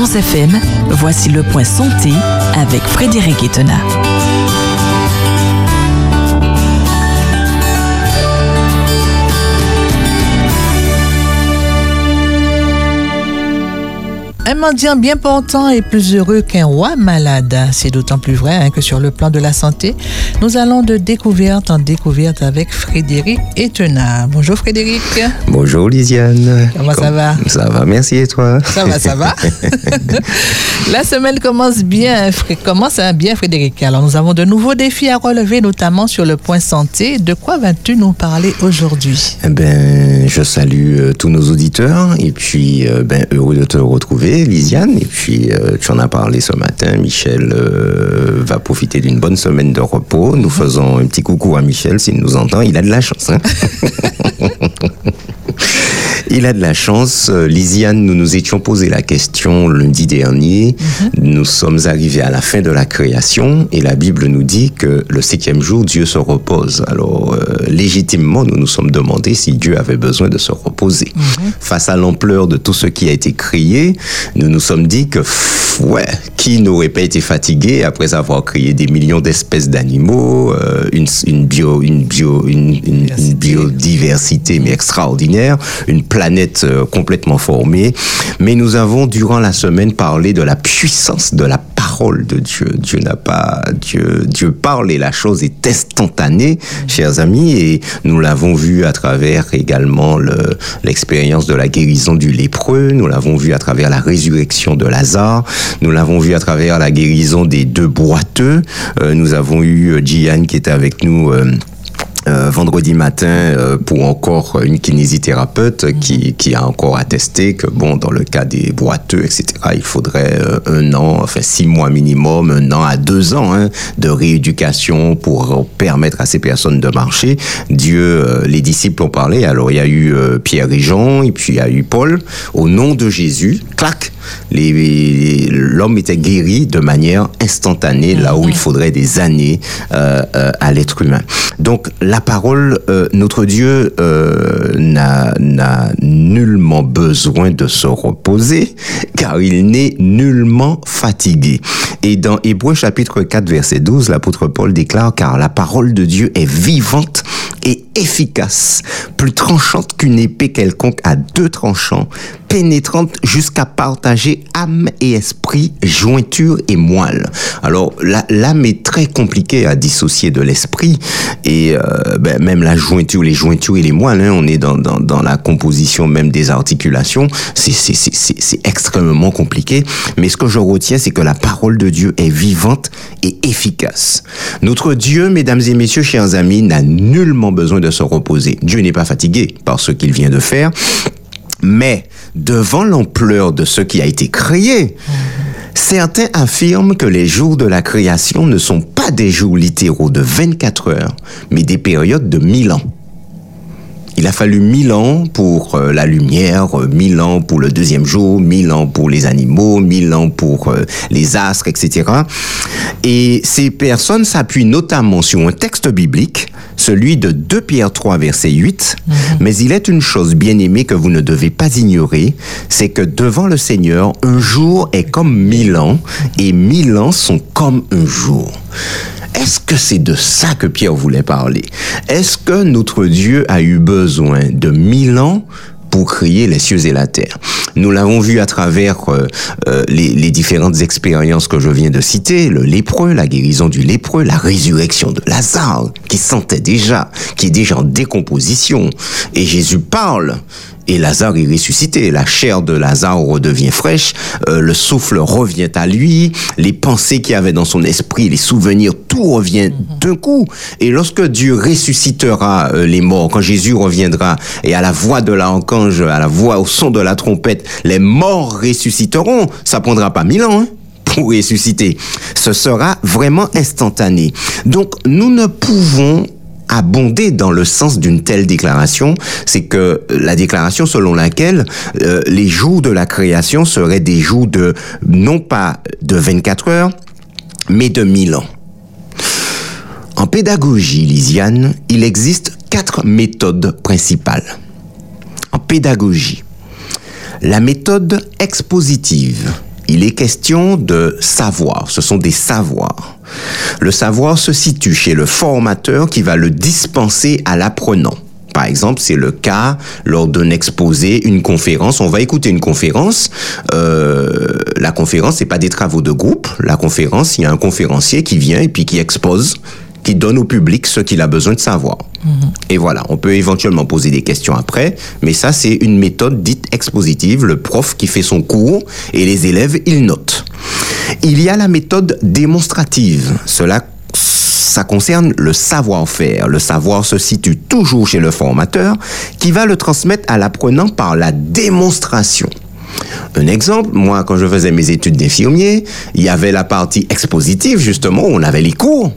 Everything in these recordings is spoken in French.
Espérance FM, voici le point santé avec Frédéric Etena. Un mendiant bien portant est plus heureux qu'un roi malade. C'est d'autant plus vrai hein, que sur le plan de la santé, nous allons de découverte en découverte avec Frédéric Etena. Bonjour Frédéric. Bonjour Lisiane. Comment ça va? Ça va, merci et toi? Ça va, ça va. la semaine commence bien, commence bien Frédéric. Alors nous avons de nouveaux défis à relever, notamment sur le point santé. De quoi vas-tu nous parler aujourd'hui? Eh ben, Je salue euh, tous nos auditeurs et puis euh, ben, heureux de te retrouver Lisiane. Et puis, euh, tu en as parlé ce matin. Michel euh, va profiter d'une bonne semaine de repos. Nous faisons un petit coucou à Michel s'il nous entend. Il a de la chance. Hein. Il a de la chance. Euh, Lisiane, nous nous étions posé la question lundi dernier. Mhm. Nous sommes arrivés à la fin de la création et la Bible nous dit que le septième jour, Dieu se repose. Alors, euh, légitimement, nous nous sommes demandé si Dieu avait besoin de se reposer. Mhm. Face à l'ampleur de tout ce qui a été créé, nous nous sommes dit que, ouais, qui n'aurait pas été fatigué après avoir créé des millions d'espèces d'animaux, euh, une, une, bio, une, bio, une, une biodiversité mais extraordinaire, une planète euh, complètement formée. Mais nous avons, durant la semaine, parlé de la puissance de la parole de Dieu. Dieu n'a pas, Dieu, Dieu parle et la chose est instantanée, chers amis, et nous l'avons vu à travers également l'expérience de la guérison du lépreux, nous l'avons vu à travers la résurrection de Lazare, nous l'avons vu à travers la guérison des deux boiteux, euh, nous avons eu Gian qui était avec nous. Euh, vendredi matin euh, pour encore une kinésithérapeute mhm. qui, qui, a encore attesté que bon dans le cas des boiteux etc il faudrait euh, un an enfin six mois minimum un an à deux ans hein, de rééducation pour permettre à ces personnes de marcher. Dieu les disciples ont parlé. Alors il y a eu Pierre et Jean et puis il y a eu Paul. Au nom de Jésus clac l'homme était guéri de manière instantanée là où il faudrait des années à l'être humain. Donc la la parole, euh, notre Dieu euh, n'a nullement besoin de se reposer, car il n'est nullement fatigué. Et dans Hébreu chapitre 4, verset 12, l'apôtre Paul déclare, car la parole de Dieu est vivante efficace, plus tranchante qu'une épée quelconque à deux tranchants, pénétrante jusqu'à partager âme et esprit, jointure et moelle. Alors l'âme est très compliquée à dissocier de l'esprit et euh, ben, même la jointure, les jointures et les moelles, hein, on est dans, dans, dans, la composition même des articulations, c'est extrêmement compliqué. Mais ce que je retiens, c'est que la parole de Dieu est vivante et efficace. Notre Dieu, mesdames et messieurs, chers amis, n'a nullement besoin de se reposer. Dieu n'est pas fatigué par ce qu'il vient de faire. Mais devant l'ampleur de ce qui a été créé, certains affirment que les jours de la création ne sont pas des jours littéraux de 24 heures, mais des périodes de 1000 ans. Il a fallu mille ans pour euh, la lumière, euh, mille ans pour le deuxième jour, mille ans pour les animaux, mille ans pour euh, les astres, etc. Et ces personnes s'appuient notamment sur un texte biblique, celui de 2 Pierre 3, verset 8. Mhm. Mais il est une chose bien aimée que vous ne devez pas ignorer, c'est que devant le Seigneur, un jour est comme mille ans et mille ans sont comme un jour. Est-ce que c'est de ça que Pierre voulait parler? Est-ce que notre Dieu a eu besoin de mille ans pour créer les cieux et la terre? Nous l'avons vu à travers euh, euh, les, les, différentes expériences que je viens de citer, le lépreux, la guérison du lépreux, la résurrection de Lazare, qui sentait déjà, qui est déjà en décomposition. Et Jésus parle et Lazare est ressuscité. La chair de Lazare redevient fraîche, euh, le souffle revient à lui, les pensées qu'il avait dans son esprit, les souvenirs, tout revient mhm. d'un coup. Et lorsque Dieu ressuscitera euh, les morts, quand Jésus reviendra, et à la voix de l'archange, à la voix, au son de la trompette, les morts ressusciteront, ça prendra pas mille ans. Hein pour ressusciter. Ce sera vraiment instantané. Donc, nous ne pouvons abonder dans le sens d'une telle déclaration, c'est que la déclaration selon laquelle euh, les jours de la création seraient des jours de non pas de 24 heures, mais de 1000 ans. En pédagogie lisiane, il existe quatre méthodes principales. En pédagogie, la méthode expositive, Il est question de savoir. Ce sont des savoirs. Le savoir se situe chez le formateur qui va le dispenser à l'apprenant. Par exemple, c'est le cas lors d'un exposé, une conférence. On va écouter une conférence. Euh, la conférence, c'est pas des travaux de groupe. La conférence, il y a un conférencier qui vient et puis qui expose qui donne au public ce qu'il a besoin de savoir. Et voilà, on peut éventuellement poser des questions après, mais ça c'est une méthode dite expositive, le prof qui fait son cours et les élèves, ils notent. Il y a la méthode démonstrative. Cela ça concerne le savoir-faire. Le savoir se situe toujours chez le formateur qui va le transmettre à l'apprenant par la démonstration. Un exemple, moi, quand je faisais mes études d'infirmier, il y avait la partie expositive, justement, où on avait les cours.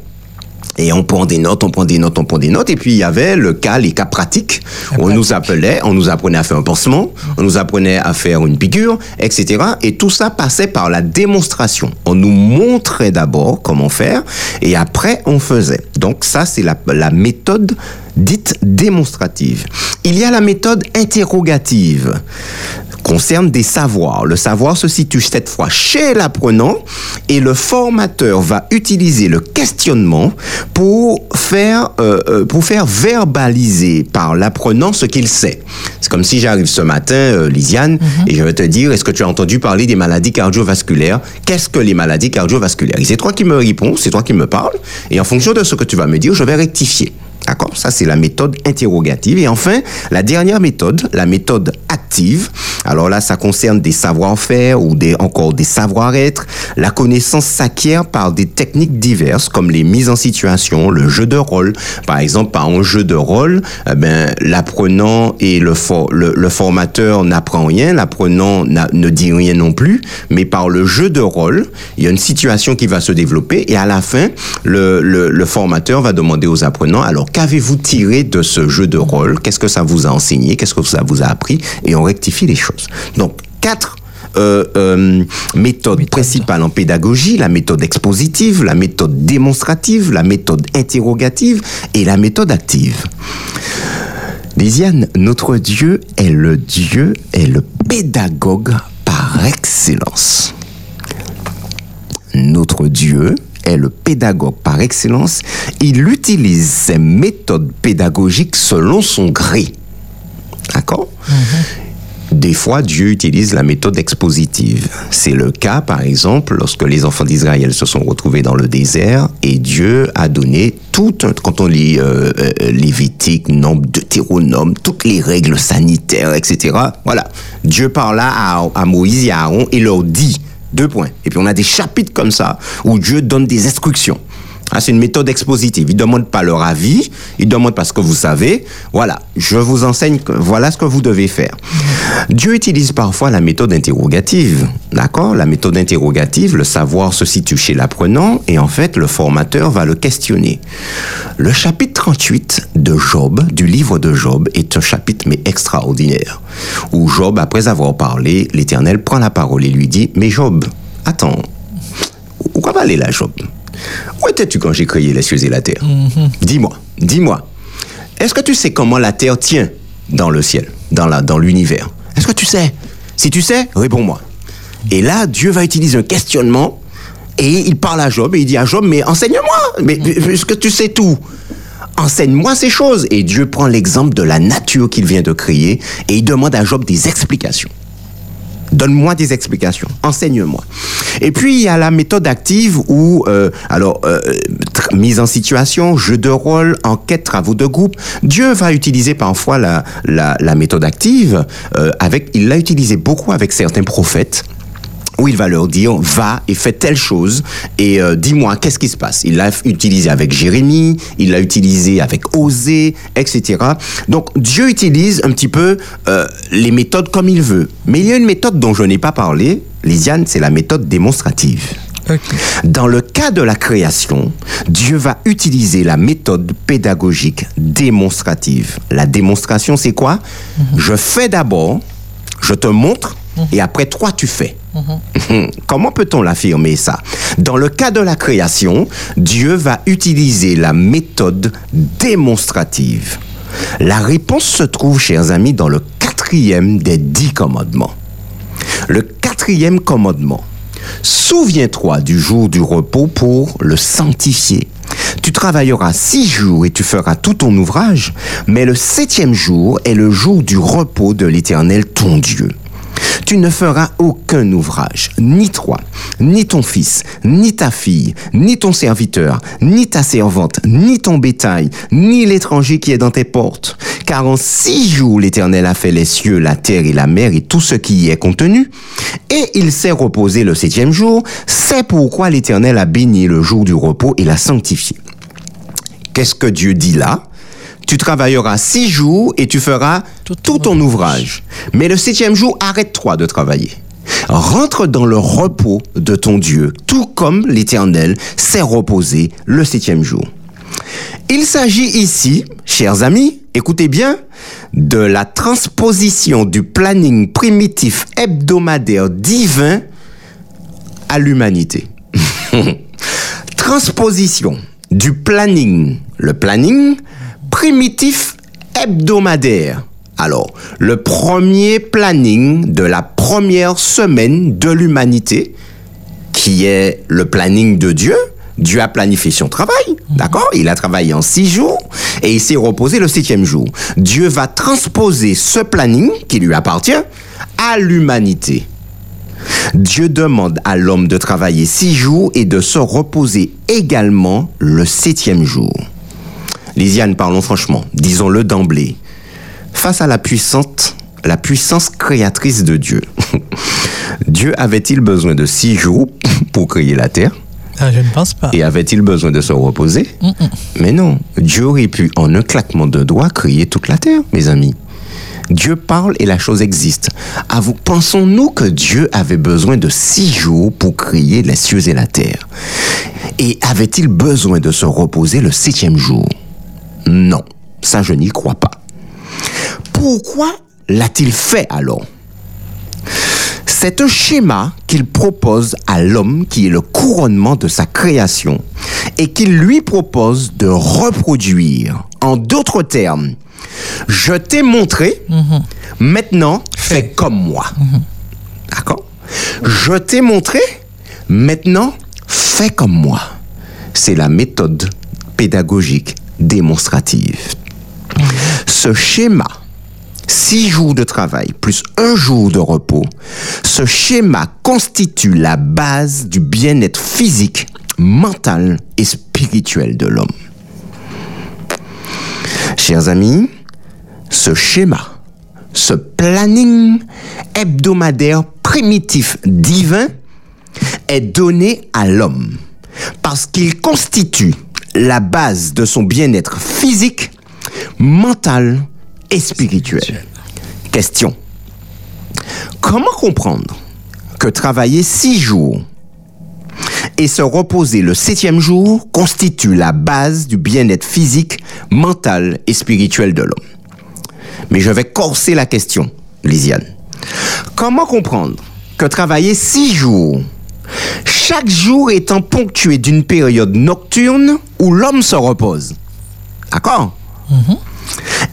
Et on prend des notes, on prend des notes, on prend des notes. Et puis il y avait le cas, les cas pratiques. On nous appelait, on nous apprenait à faire un pansement, on nous apprenait à faire une piqûre, etc. Et tout ça passait par la démonstration. On nous montrait d'abord comment faire et après on faisait. Donc ça, c'est la, la méthode dite démonstrative. Il y a la méthode interrogative concerne des savoirs. Le savoir se situe cette fois chez l'apprenant et le formateur va utiliser le questionnement pour faire, euh, euh, pour faire verbaliser par l'apprenant ce qu'il sait. C'est comme si j'arrive ce matin, euh, Lisiane, et je vais te dire, est-ce que tu as entendu parler des maladies cardiovasculaires? Qu'est-ce que les maladies cardiovasculaires? Et c'est toi qui me réponds, c'est toi qui me parles, et en fonction de ce que tu vas me dire, je vais rectifier. D'accord? Ça, c'est la méthode interrogative. Et enfin, la dernière méthode, la méthode active. Alors là, ça concerne des savoir-faire ou des, encore des savoir-être. La connaissance s'acquiert par des techniques diverses comme les mises en situation, le jeu de rôle. Par exemple, par un jeu de rôle, eh ben, l'apprenant et le, for le, le formateur n'apprend rien, l'apprenant ne dit rien non plus, mais par le jeu de rôle, il y a une situation qui va se développer et à la fin, le, le, le formateur va demander aux apprenants, alors qu'avez-vous tiré de ce jeu de rôle? Qu'est-ce que ça vous a enseigné? Qu'est-ce que ça vous a appris? Et on rectifie les choses. Donc, quatre euh, euh, méthodes méthode. principales en pédagogie, la méthode expositive, la méthode démonstrative, la méthode interrogative et la méthode active. Lisiane, notre Dieu est le Dieu, est le pédagogue par excellence. Notre Dieu est le pédagogue par excellence. Il utilise ses méthodes pédagogiques selon son gré. D'accord? Des fois, Dieu utilise la méthode expositive. C'est le cas, par exemple, lorsque les enfants d'Israël se sont retrouvés dans le désert et Dieu a donné tout, un, quand on lit euh, euh, Lévitique, Nombre, Deutéronome, toutes les règles sanitaires, etc. Voilà. Dieu parla à, à Moïse et à Aaron et leur dit, deux points. Et puis on a des chapitres comme ça où Dieu donne des instructions. Ah, c'est une méthode expositive. Il ne demande pas leur avis, il ne demande pas ce que vous savez. Voilà, je vous enseigne, que, voilà ce que vous devez faire. Dieu utilise parfois la méthode interrogative. D'accord? La méthode interrogative, le savoir se situe chez l'apprenant et en fait, le formateur va le questionner. Le chapitre 38 de Job, du livre de Job, est un chapitre mais extraordinaire. Où Job, après avoir parlé, l'Éternel prend la parole et lui dit, mais Job, attends, où va aller là, Job? Où étais-tu quand j'ai créé les cieux et la terre mm -hmm. Dis-moi, dis-moi. Est-ce que tu sais comment la terre tient dans le ciel, dans l'univers Est-ce que tu sais Si tu sais, réponds-moi. Et là, Dieu va utiliser un questionnement et il parle à Job et il dit à Job, mais enseigne-moi, mais est-ce que tu sais tout Enseigne-moi ces choses. Et Dieu prend l'exemple de la nature qu'il vient de créer et il demande à Job des explications. Donne-moi des explications, enseigne-moi. Et puis il y a la méthode active où, euh, alors, euh, mise en situation, jeu de rôle, enquête, travaux de groupe. Dieu va utiliser parfois la, la, méthode active. Euh, avec, il l'a utilisé beaucoup avec certains prophètes où il va leur dire va et fais telle chose et euh, dis-moi qu'est-ce qui se passe? Il l'a utilisé avec Jérémie, il l'a utilisé avec Osée, etc. Donc Dieu utilise un petit peu euh, les méthodes comme il veut. Mais il y a une méthode dont je n'ai pas parlé, Lisiane, c'est la méthode démonstrative. Okay. Dans le cas de la création, Dieu va utiliser la méthode pédagogique démonstrative. La démonstration, c'est quoi? Mm -hmm. Je fais d'abord, je te montre, et après toi, tu fais. Mmh. Comment peut-on l'affirmer ça? Dans le cas de la création, Dieu va utiliser la méthode démonstrative. La réponse se trouve, chers amis, dans le quatrième des dix commandements. Le quatrième commandement, Souviens-toi du jour du repos pour le sanctifier. Tu travailleras six jours et tu feras tout ton ouvrage, mais le septième jour est le jour du repos de l'Éternel ton Dieu. Tu ne feras aucun ouvrage, ni toi, ni ton fils, ni ta fille, ni ton serviteur, ni ta servante, ni ton bétail, ni l'étranger qui est dans tes portes. Car en six jours l'Éternel a fait les cieux, la terre et la mer et tout ce qui y est contenu. Et il s'est reposé le septième jour. C'est pourquoi l'Éternel a béni le jour du repos et l'a sanctifié. Qu'est-ce que Dieu dit là? Tu travailleras six jours et tu feras tout, ton ouvrage. Mais le septième jour, arrête-toi de travailler. Rentre dans le repos de ton Dieu, tout comme l'Éternel s'est reposé le septième jour. Il s'agit ici, chers amis, écoutez bien, de la transposition du planning primitif hebdomadaire divin à l'humanité. transposition du planning, le planning primitif hebdomadaire. Alors, le premier planning de la première semaine de l'humanité, qui est le planning de Dieu, Dieu a planifié son travail, mhm. d'accord? Il a travaillé en six jours et il s'est reposé le septième jour. Dieu va transposer ce planning qui lui appartient à l'humanité. Dieu demande à l'homme de travailler six jours et de se reposer également le septième jour. Lisiane, parlons franchement, disons-le d'emblée. Face à la puissante, la puissance créatrice de Dieu, Dieu avait-il besoin de six jours pour créer la terre? Ah, Je ne pense pas. Et avait-il besoin de se reposer? Mais non, Dieu aurait pu en un claquement de doigts créer toute la terre, mes amis. Dieu parle et la chose existe. vous pensons-nous que Dieu avait besoin de six jours pour créer les cieux et la terre? Et avait-il besoin de se reposer le septième jour? Non, ça je n'y crois pas. Pourquoi l'a-t-il fait alors? C'est un schéma qu'il propose à l'homme qui est le couronnement de sa création et qu'il lui propose de reproduire. En d'autres termes, je t'ai montré, mhm. maintenant fais comme moi. Mhm. D'accord? Je t'ai montré, maintenant fais comme moi. C'est la méthode pédagogique démonstrative. Ce schéma, six jours de travail plus un jour de repos, ce schéma constitue la base du bien-être physique, mental et spirituel de l'homme. Chers amis, ce schéma, ce planning hebdomadaire primitif divin est donné à l'homme parce qu'il constitue la base de son bien-être physique, mental et spirituel. Question. Comment comprendre que travailler six jours et se reposer le septième jour constitue la base du bien-être physique, mental et spirituel de l'homme? Mais je vais corser la question, Lisiane. Comment comprendre que travailler six jours chaque jour étant ponctué d'une période nocturne où l'homme se repose. D'accord?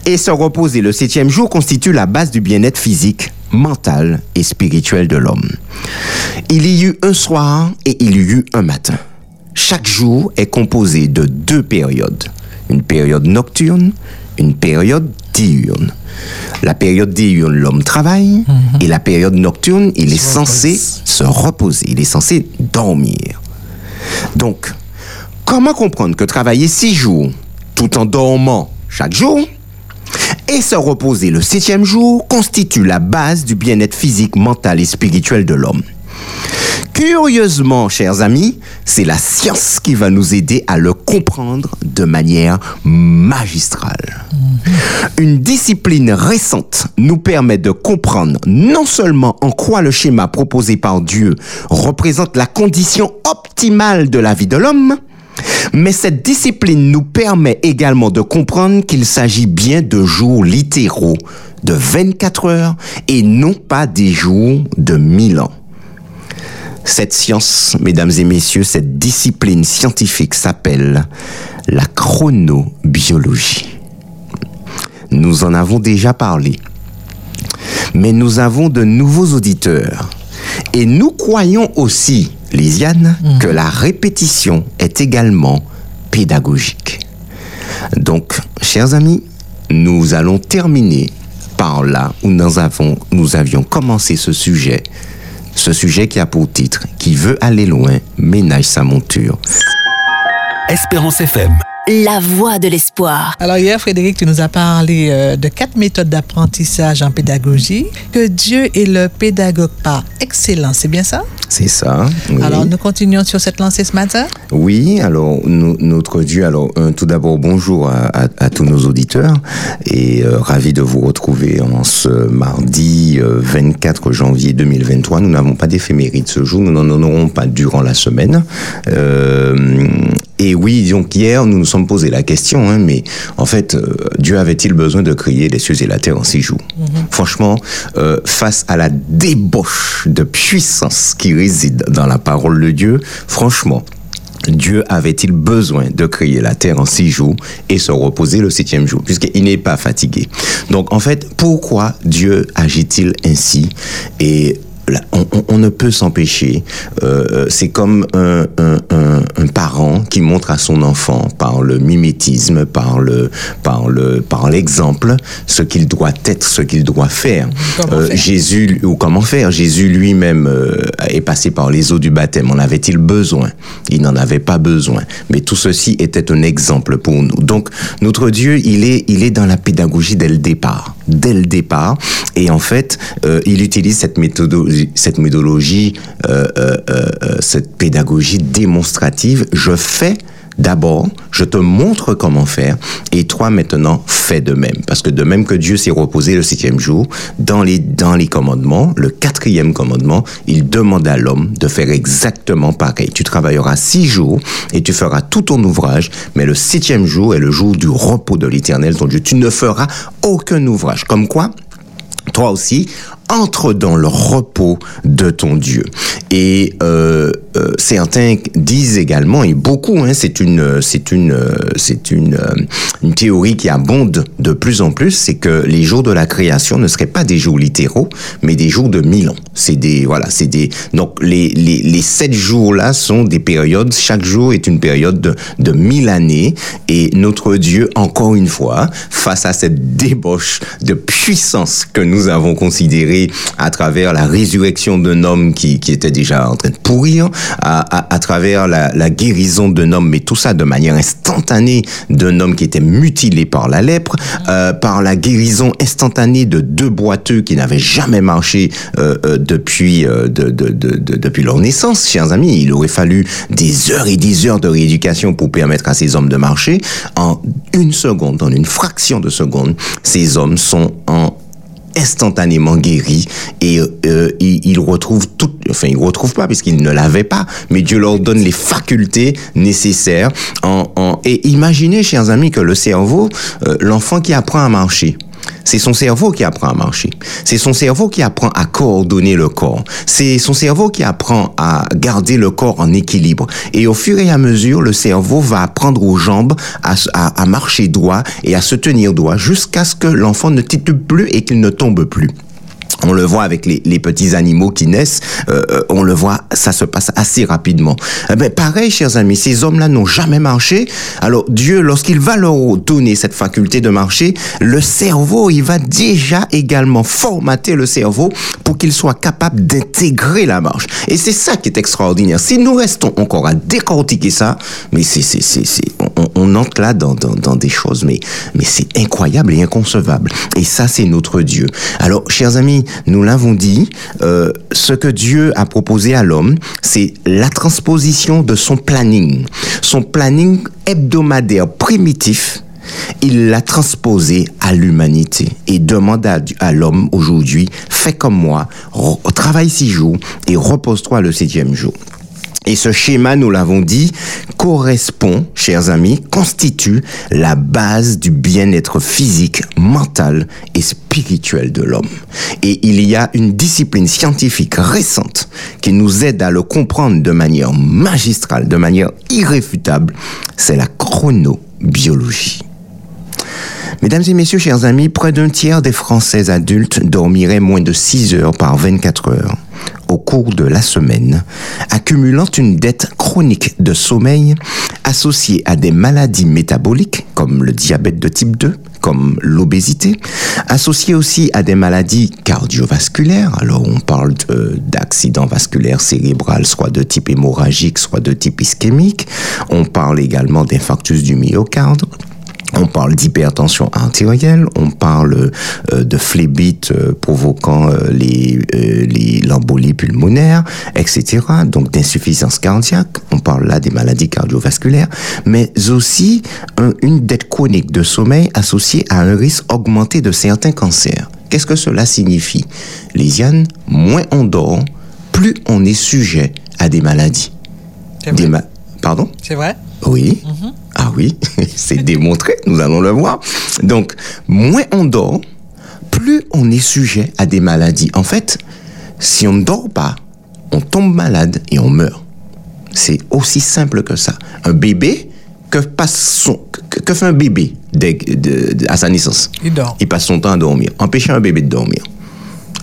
Et se reposer le septième jour constitue la base du bien-être physique, mental et spirituel de l'homme. Il y eut un soir et il y eut un matin. Chaque jour est composé de deux périodes. Une période nocturne, une période diurne. La période diurne, l'homme travaille, mhm. et la période nocturne, il est censé se reposer, il est censé dormir. Donc, comment comprendre que travailler six jours, tout en dormant chaque jour, et se reposer le septième jour constitue la base du bien-être physique, mental et spirituel de l'homme? Curieusement, chers amis, c'est la science qui va nous aider à le comprendre de manière magistrale. Une discipline récente nous permet de comprendre non seulement en quoi le schéma proposé par Dieu représente la condition optimale de la vie de l'homme, mais cette discipline nous permet également de comprendre qu'il s'agit bien de jours littéraux de 24 heures et non pas des jours de 1000 ans. Cette science, mesdames et messieurs, cette discipline scientifique s'appelle la chronobiologie. Nous en avons déjà parlé. Mais nous avons de nouveaux auditeurs. Et nous croyons aussi, Lisiane, que la répétition est également pédagogique. Donc, chers amis, nous allons terminer par là où nous, avons, nous avions commencé ce sujet. Ce sujet qui a pour titre Qui veut aller loin, ménage sa monture. Espérance FM. La voix de l'espoir. Alors hier, Frédéric, tu nous as parlé euh, de quatre méthodes d'apprentissage en pédagogie, que Dieu est le pédagogue par excellence, c'est bien ça? C'est ça. oui. Alors nous continuons sur cette lancée ce matin Oui, alors no- notre Dieu, alors un, tout d'abord bonjour à, à- à tous nos auditeurs et euh, ravi de vous retrouver en ce mardi euh, 24 janvier 2023. Nous n'avons pas d'éphéméride ce jour, nous n'en aurons pas durant la semaine. Et oui, donc hier, nous nous sommes posé la question, hein, mais en fait, euh, Dieu avait-il besoin de créer les cieux et la terre en six jours Franchement, euh, face à la débauche de puissance qui réside dans la parole de Dieu, franchement, Dieu avait-il besoin de créer la terre en six jours et se reposer le septième jour, puisqu'il n'est pas fatigué? Donc en fait, pourquoi Dieu agit-il ainsi? Et là, on, on- on ne peut s'empêcher. Euh, c'est comme un, un- un- un parent qui montre à son enfant par le mimétisme, par le, par le, par l'exemple, ce qu'il doit être, ce qu'il doit faire. Faire Jésus ou comment faire Jésus lui-même euh, est passé par les eaux du baptême. En avait-il besoin? Il n'en avait pas besoin. Mais tout ceci était un exemple pour nous. Donc notre Dieu, il est, il est dans la pédagogie dès le départ, dès le départ. Et en fait, euh, il utilise cette méthodologie, cette méthodologie, euh, euh, euh, cette pédagogie démonstrative. Je fais D'abord, je te montre comment faire, et toi maintenant, fais de même. Parce que de même que Dieu s'est reposé le septième jour, dans les, dans les commandements, le quatrième commandement, il demande à l'homme de faire exactement pareil. Tu travailleras six jours et tu feras tout ton ouvrage, mais le septième jour est le jour du repos de l'éternel, ton Dieu. Tu ne feras aucun ouvrage. Comme quoi, toi aussi, entre dans le repos de ton Dieu. Et euh, euh, certains disent également, et beaucoup, hein, c'est une, c'est une, c'est une, euh, une théorie qui abonde de plus en plus, c'est que les jours de la création ne seraient pas des jours littéraux, mais des jours de mille ans. C'est des, voilà, c'est des. Donc les, les, les sept jours là sont des périodes. Chaque jour est une période de, de mille années, et notre Dieu, encore une fois, face à cette débauche de puissance que nous avons considérée à travers la résurrection d'un homme qui, qui était déjà en train de pourrir, à, à, à travers la, la guérison d'un homme, mais tout ça de manière instantanée d'un homme qui était mutilé par la lèpre, euh, par la guérison instantanée de deux boiteux qui n'avaient jamais marché euh, euh, depuis, euh, de, de, de, de- depuis leur naissance, chers amis. Il aurait fallu des heures et des heures de rééducation pour permettre à ces hommes de marcher. En une seconde, en une fraction de seconde, ces hommes sont en instantanément guéris et euh, ils, ils retrouvent tout, enfin ils retrouvent pas parce qu'ils ne l'avaient pas, mais Dieu leur donne les facultés nécessaires. En, en, et imaginez, chers amis, que le cerveau, euh, l'enfant qui apprend à marcher, c'est son cerveau qui apprend à marcher. C'est son cerveau qui apprend à coordonner le corps. C'est son cerveau qui apprend à garder le corps en équilibre. Et au fur et à mesure, le cerveau va apprendre aux jambes à, marcher droit et à se tenir droit jusqu'à ce que l'enfant ne titube plus et qu'il ne tombe plus. On le voit avec les, petits animaux qui naissent, euh, euh, on le voit, ça se passe assez rapidement. Eh ben, pareil, chers amis, ces hommes-là n'ont jamais marché. Alors Dieu, lorsqu'il va leur donner cette faculté de marcher, le cerveau, il va déjà également formater le cerveau pour qu'il soit capable d'intégrer la marche. Et c'est ça qui est extraordinaire. Si nous restons encore à décortiquer ça, mais c'est, c'est, c'est, on, entre là dans, des choses, mais, c'est incroyable et inconcevable. Et ça, c'est notre Dieu. Alors, chers amis, nous l'avons dit, euh, ce que Dieu a proposé à l'homme, c'est la transposition de son planning. Son planning hebdomadaire primitif, il l'a transposé à l'humanité et demande à, l'homme aujourd'hui, fais comme moi, travaille six jours et repose-toi le septième jour. Et ce schéma, nous l'avons dit, correspond, chers amis, constitue la base du bien-être physique, mental et spirituel de l'homme. Et il y a une discipline scientifique récente qui nous aide à le comprendre de manière magistrale, de manière irréfutable, c'est la chronobiologie. Mesdames et messieurs, chers amis, près d'un tiers des Français adultes dormiraient moins de 6 heures par 24 heures. Au cours de la semaine, accumulant une dette chronique de sommeil associée à des maladies métaboliques comme le diabète de type 2, comme l'obésité, associée aussi à des maladies cardiovasculaires. Alors on parle d'accidents vasculaires cérébrales, soit de type hémorragique, soit de type ischémique. On parle également d'infarctus du myocarde. On parle d'hypertension artérielle, on parle euh, de phlébite euh, provoquant euh, les l'embolie pulmonaire, etc. Donc d'insuffisance cardiaque. On parle là des maladies cardiovasculaires, mais aussi une dette chronique de sommeil associée à un risque augmenté de certains cancers. Qu'est-ce que cela signifie? Lisiane, moins on dort, plus on est sujet à des maladies. Des Pardon? C'est vrai? Oui. Mhm. Ah oui, c'est démontré, nous allons le voir. Donc, moins on dort, plus on est sujet à des maladies. En fait, si on ne dort pas, on tombe malade et on meurt. C'est aussi simple que ça. Un bébé, que, passe son, que, fait un bébé à sa naissance? Il dort. Il passe son temps à dormir. Empêcher un bébé de dormir.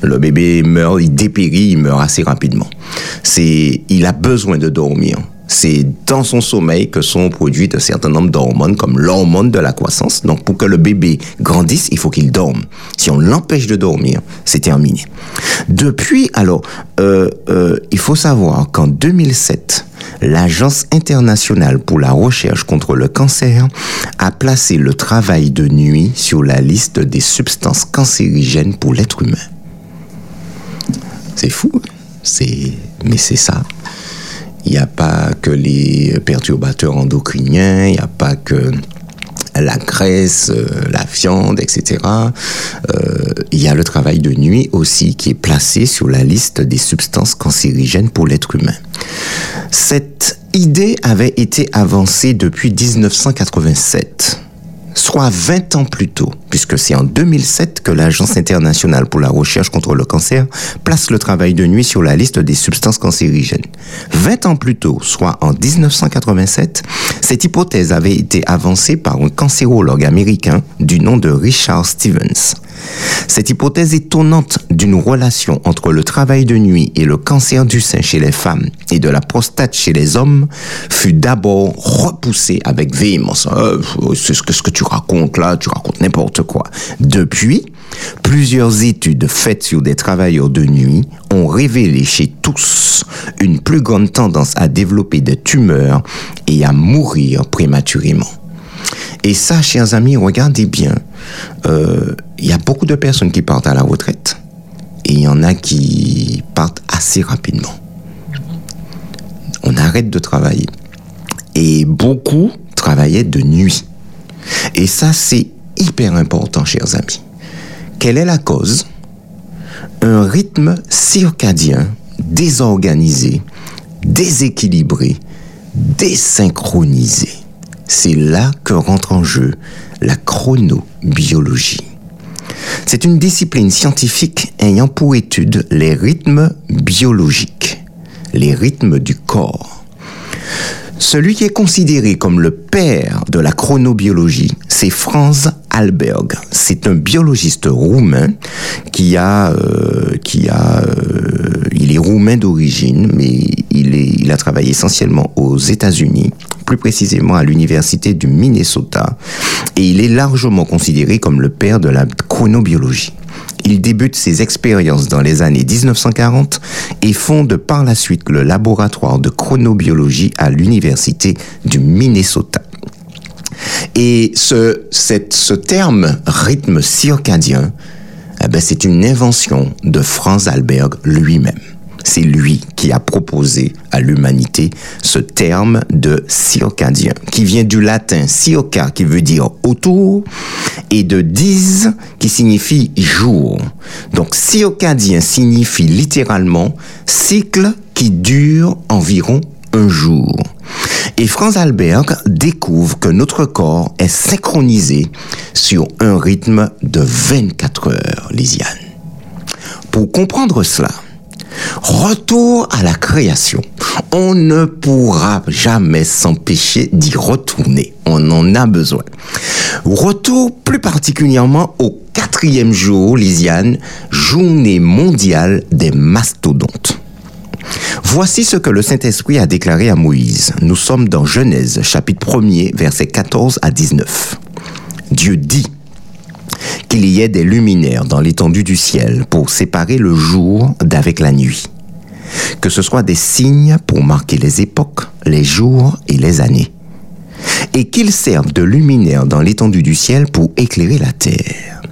Le bébé meurt, il dépérit, il meurt assez rapidement. C'est, il a besoin de dormir c'est dans son sommeil que sont produites un certain nombre d'hormones, comme l'hormone de la croissance. Donc, pour que le bébé grandisse, il faut qu'il dorme. Si on l'empêche de dormir, c'est terminé. Depuis, alors, euh, euh, il faut savoir qu'en 2007, l'Agence internationale pour la recherche contre le cancer a placé le travail de nuit sur la liste des substances cancérigènes pour l'être humain. C'est fou, hein? c'est mais c'est ça. Il n'y a pas que les perturbateurs endocriniens, il n'y a pas que la graisse, euh, la viande, etc. Euh, il y a le travail de nuit aussi qui est placé sur la liste des substances cancérigènes pour l'être humain. Cette idée avait été avancée depuis 1987 soit 20 ans plus tôt, puisque c'est en 2007 que l'Agence internationale pour la recherche contre le cancer place le travail de nuit sur la liste des substances cancérigènes. 20 ans plus tôt, soit en 1987, cette hypothèse avait été avancée par un cancérologue américain du nom de Richard Stevens. Cette hypothèse étonnante d'une relation entre le travail de nuit et le cancer du sein chez les femmes et de la prostate chez les hommes fut d'abord repoussée avec véhémence. Euh, c'est ce que, ce que tu racontes là, tu racontes n'importe quoi. Depuis, plusieurs études faites sur des travailleurs de nuit ont révélé chez tous une plus grande tendance à développer des tumeurs et à mourir prématurément. Et ça, chers amis, regardez bien, euh, il y a beaucoup de personnes qui partent à la retraite et il y en a qui partent assez rapidement. On arrête de travailler. Et beaucoup travaillaient de nuit. Et ça, c'est hyper important, chers amis. Quelle est la cause? Un rythme circadien désorganisé, déséquilibré, désynchronisé. C'est là que rentre en jeu la chronobiologie. C'est une discipline scientifique ayant pour étude les rythmes biologiques, les rythmes du corps. Celui qui est considéré comme le père de la chronobiologie, c'est Franz Alberg. C'est un biologiste roumain qui a, euh, qui a, euh, il est roumain d'origine, mais il, est, il a travaillé essentiellement aux États-Unis, plus précisément à l'université du Minnesota, et il est largement considéré comme le père de la chronobiologie. Il débute ses expériences dans les années 1940 et fonde par la suite le laboratoire de chronobiologie à l'université du Minnesota. Et ce, ce terme rythme circadien, eh ben, c'est une invention de Franz Alberg lui-même. C'est lui qui a proposé à l'humanité ce terme de circadien, qui vient du latin circa, qui veut dire autour, et de dies, qui signifie jour. Donc circadien signifie littéralement cycle qui dure environ un jour. Et Franz Alberg découvre que notre corps est synchronisé sur un rythme de 24 heures, Lisiane. Pour comprendre cela, Retour à la création. On ne pourra jamais s'empêcher d'y retourner. On en a besoin. Retour plus particulièrement au quatrième jour, Lisiane, journée mondiale des mastodontes. Voici ce que le Saint-Esprit a déclaré à Moïse. Nous sommes dans Genèse, chapitre 1er, versets 14 à 19. Dieu dit qu'il y ait des luminaires dans l'étendue du ciel pour séparer le jour d'avec la nuit. Que ce soit des signes pour marquer les époques, les jours et les années. Et qu'ils servent de luminaires dans l'étendue du ciel pour éclairer la terre.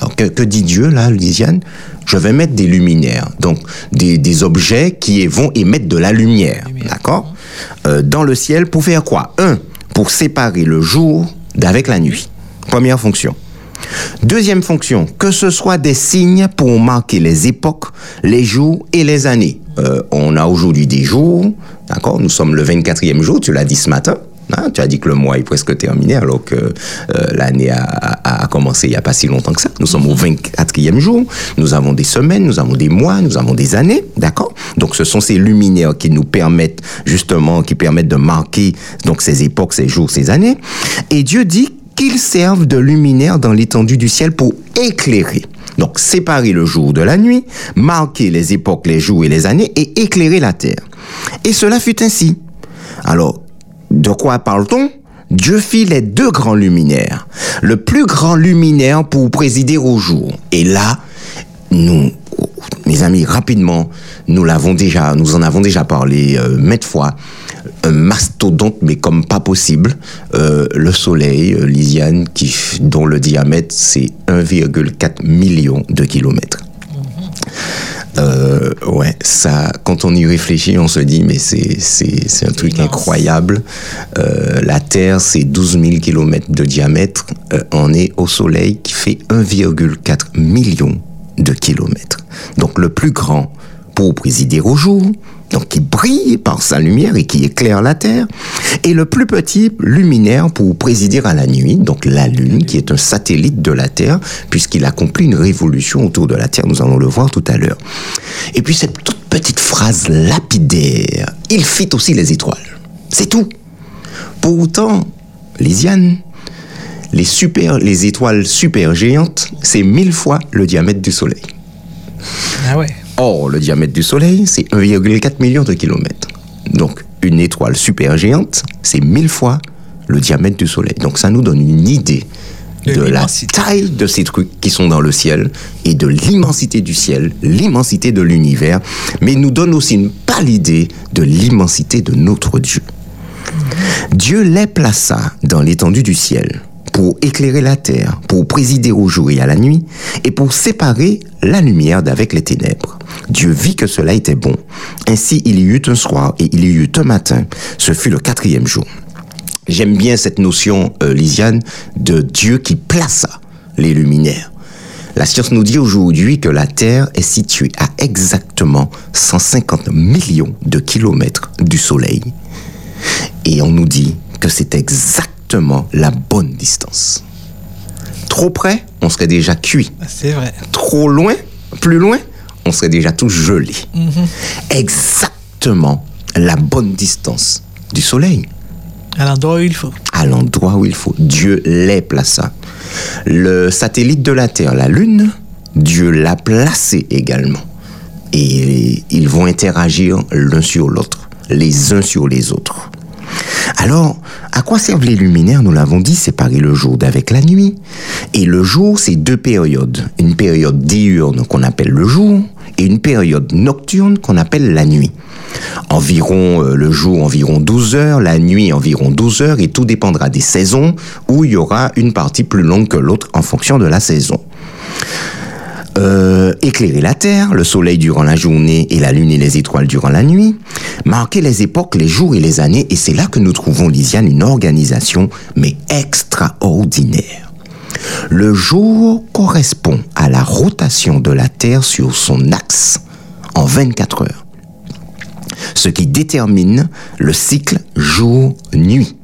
Alors que, que dit Dieu là, Lisiane Je vais mettre des luminaires, donc des, des objets qui vont émettre de la lumière, d'accord? Euh, Dans le ciel pour faire quoi? Un, pour séparer le jour d'avec la nuit. Première fonction. Deuxième fonction, que ce soit des signes pour marquer les époques, les jours et les années. Euh, on a aujourd'hui des jours, d'accord Nous sommes le 24e jour, tu l'as dit ce matin. hein, tu as dit que le mois est presque terminé alors que euh, l'année a, a- a commencé il n'y a pas si longtemps que ça. Nous sommes au 24e jour, nous avons des semaines, nous avons des mois, nous avons des années, d'accord Donc ce sont ces luminaires qui nous permettent justement, qui permettent de marquer donc ces époques, ces jours, ces années. Et Dieu dit qu'ils servent de luminaire dans l'étendue du ciel pour éclairer. Donc séparer le jour de la nuit, marquer les époques, les jours et les années et éclairer la terre. Et cela fut ainsi. Alors, de quoi parle-t-on? Dieu fit les deux grands luminaires. Le plus grand luminaire pour présider au jour. Et là, nous, mes amis, rapidement, nous l'avons déjà, nous en avons déjà parlé euh, maintes fois. Un mastodonte, mais comme pas possible. Euh, le Soleil, euh, Lisiane, qui, dont le diamètre c'est 1,4 million de kilomètres. Euh, ouais, ça, quand on y réfléchit, on se dit, mais c'est, c'est, c'est un truc immense. incroyable. Euh, la Terre, c'est 12 000 kilomètres de diamètre. Euh, on est au Soleil qui fait 1,4 million de kilomètres. Donc le plus grand pour présider au jour, donc qui brille par sa lumière et qui éclaire la Terre, et le plus petit luminaire pour présider à la nuit, donc la Lune, qui est un satellite de la Terre, puisqu'il accomplit une révolution autour de la Terre, nous allons le voir tout à l'heure. Et puis cette toute petite phrase lapidaire, il fit aussi les étoiles. C'est tout. Pourtant, Lisiane, les, super, les étoiles super géantes, c'est mille fois le diamètre du Soleil. Ah ouais. Or, le diamètre du Soleil, c'est 1,4 million de kilomètres. Donc, une étoile super géante, c'est mille fois le diamètre du Soleil. Donc, ça nous donne une idée De de, la taille de ces trucs qui sont dans le ciel et de l'immensité du ciel, l'immensité de l'univers, mais nous donne aussi une pâle idée de l'immensité de notre Dieu. Dieu les plaça dans l'étendue du ciel pour éclairer la terre, pour présider au jour et à la nuit, et pour séparer la lumière d'avec les ténèbres. Dieu vit que cela était bon. Ainsi il y eut un soir et il y eut un matin. Ce fut le quatrième jour. J'aime bien cette notion, euh, Lisiane, de Dieu qui plaça les luminaires. La science nous dit aujourd'hui que la Terre est située à exactement 150 millions de kilomètres du Soleil. Et on nous dit que c'est exactement la bonne distance. Trop près, on serait déjà cuit. Ah, C'est vrai. Trop loin, plus loin, on serait déjà tout gelé. Exactement la bonne distance du Soleil À l'endroit où il faut. à l'endroit où il faut. Dieu les plaça. Le satellite de la Terre, la Lune, Dieu l'a placé également. Et ils vont interagir l'un sur l'autre, les uns sur les autres. Alors, à quoi servent les luminaires Nous l'avons dit, séparer le jour d'avec la nuit? Et le jour, c'est deux périodes. Une période diurne qu'on appelle le jour et une période nocturne qu'on appelle la nuit. Environ euh, le jour environ 12 heures, la nuit environ 12 heures et tout dépendra des saisons où il y aura une partie plus longue que l'autre en fonction de la saison. Euh, éclairer la terre, le soleil durant la journée et la lune et les étoiles durant la nuit, marquer les époques, les jours et les années, et c'est là que nous trouvons, Lisiane, une organisation, mais extraordinaire. Le jour correspond à la rotation de la Terre sur son axe en 24 heures, ce qui détermine le cycle jour-nuit.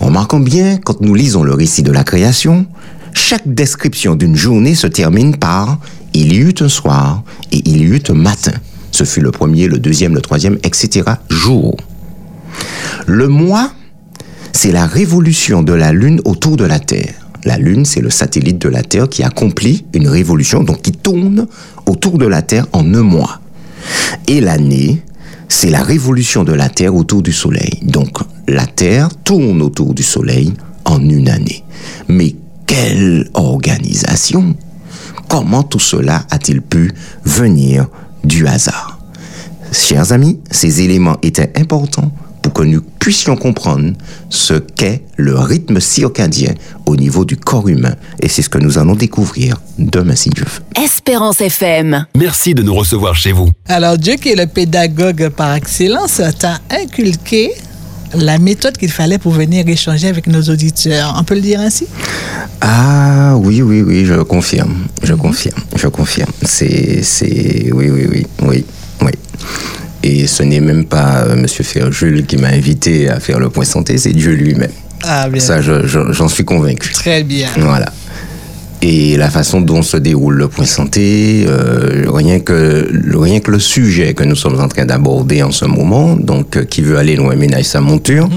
Remarquons bien, quand nous lisons le récit de la création, chaque description d'une journée se termine par il y eut un soir et il y eut un matin. Ce fut le premier, le deuxième, le troisième, etc. jour. Le mois, c'est la révolution de la Lune autour de la Terre. La Lune, c'est le satellite de la Terre qui accomplit une révolution, donc qui tourne autour de la Terre en un mois. Et l'année, c'est la révolution de la Terre autour du Soleil. Donc, la Terre tourne autour du Soleil en une année. Mais quelle organisation Comment tout cela a-t-il pu venir du hasard? Chers amis, ces éléments étaient importants pour que nous puissions comprendre ce qu'est le rythme circadien au niveau du corps humain. Et c'est ce que nous allons découvrir demain si Dieu veut. Espérance FM. Merci de nous recevoir chez vous. Alors Dieu qui est le pédagogue par excellence t'a inculqué la méthode qu'il fallait pour venir échanger avec nos auditeurs. On peut le dire ainsi? Ah oui, oui, oui, je confirme. Je confirme. Je confirme. C'est, c'est, oui, oui, oui, oui, oui. Et ce n'est même pas M. Ferjul qui m'a invité à faire le point santé, c'est Dieu lui-même. Ah bien. Ça, je- je- j'en suis convaincu. Très bien. Voilà. Et la façon dont se déroule le point santé, euh, rien que rien que le sujet que nous sommes en train d'aborder en ce moment, donc euh, qui veut aller loin ménage sa monture,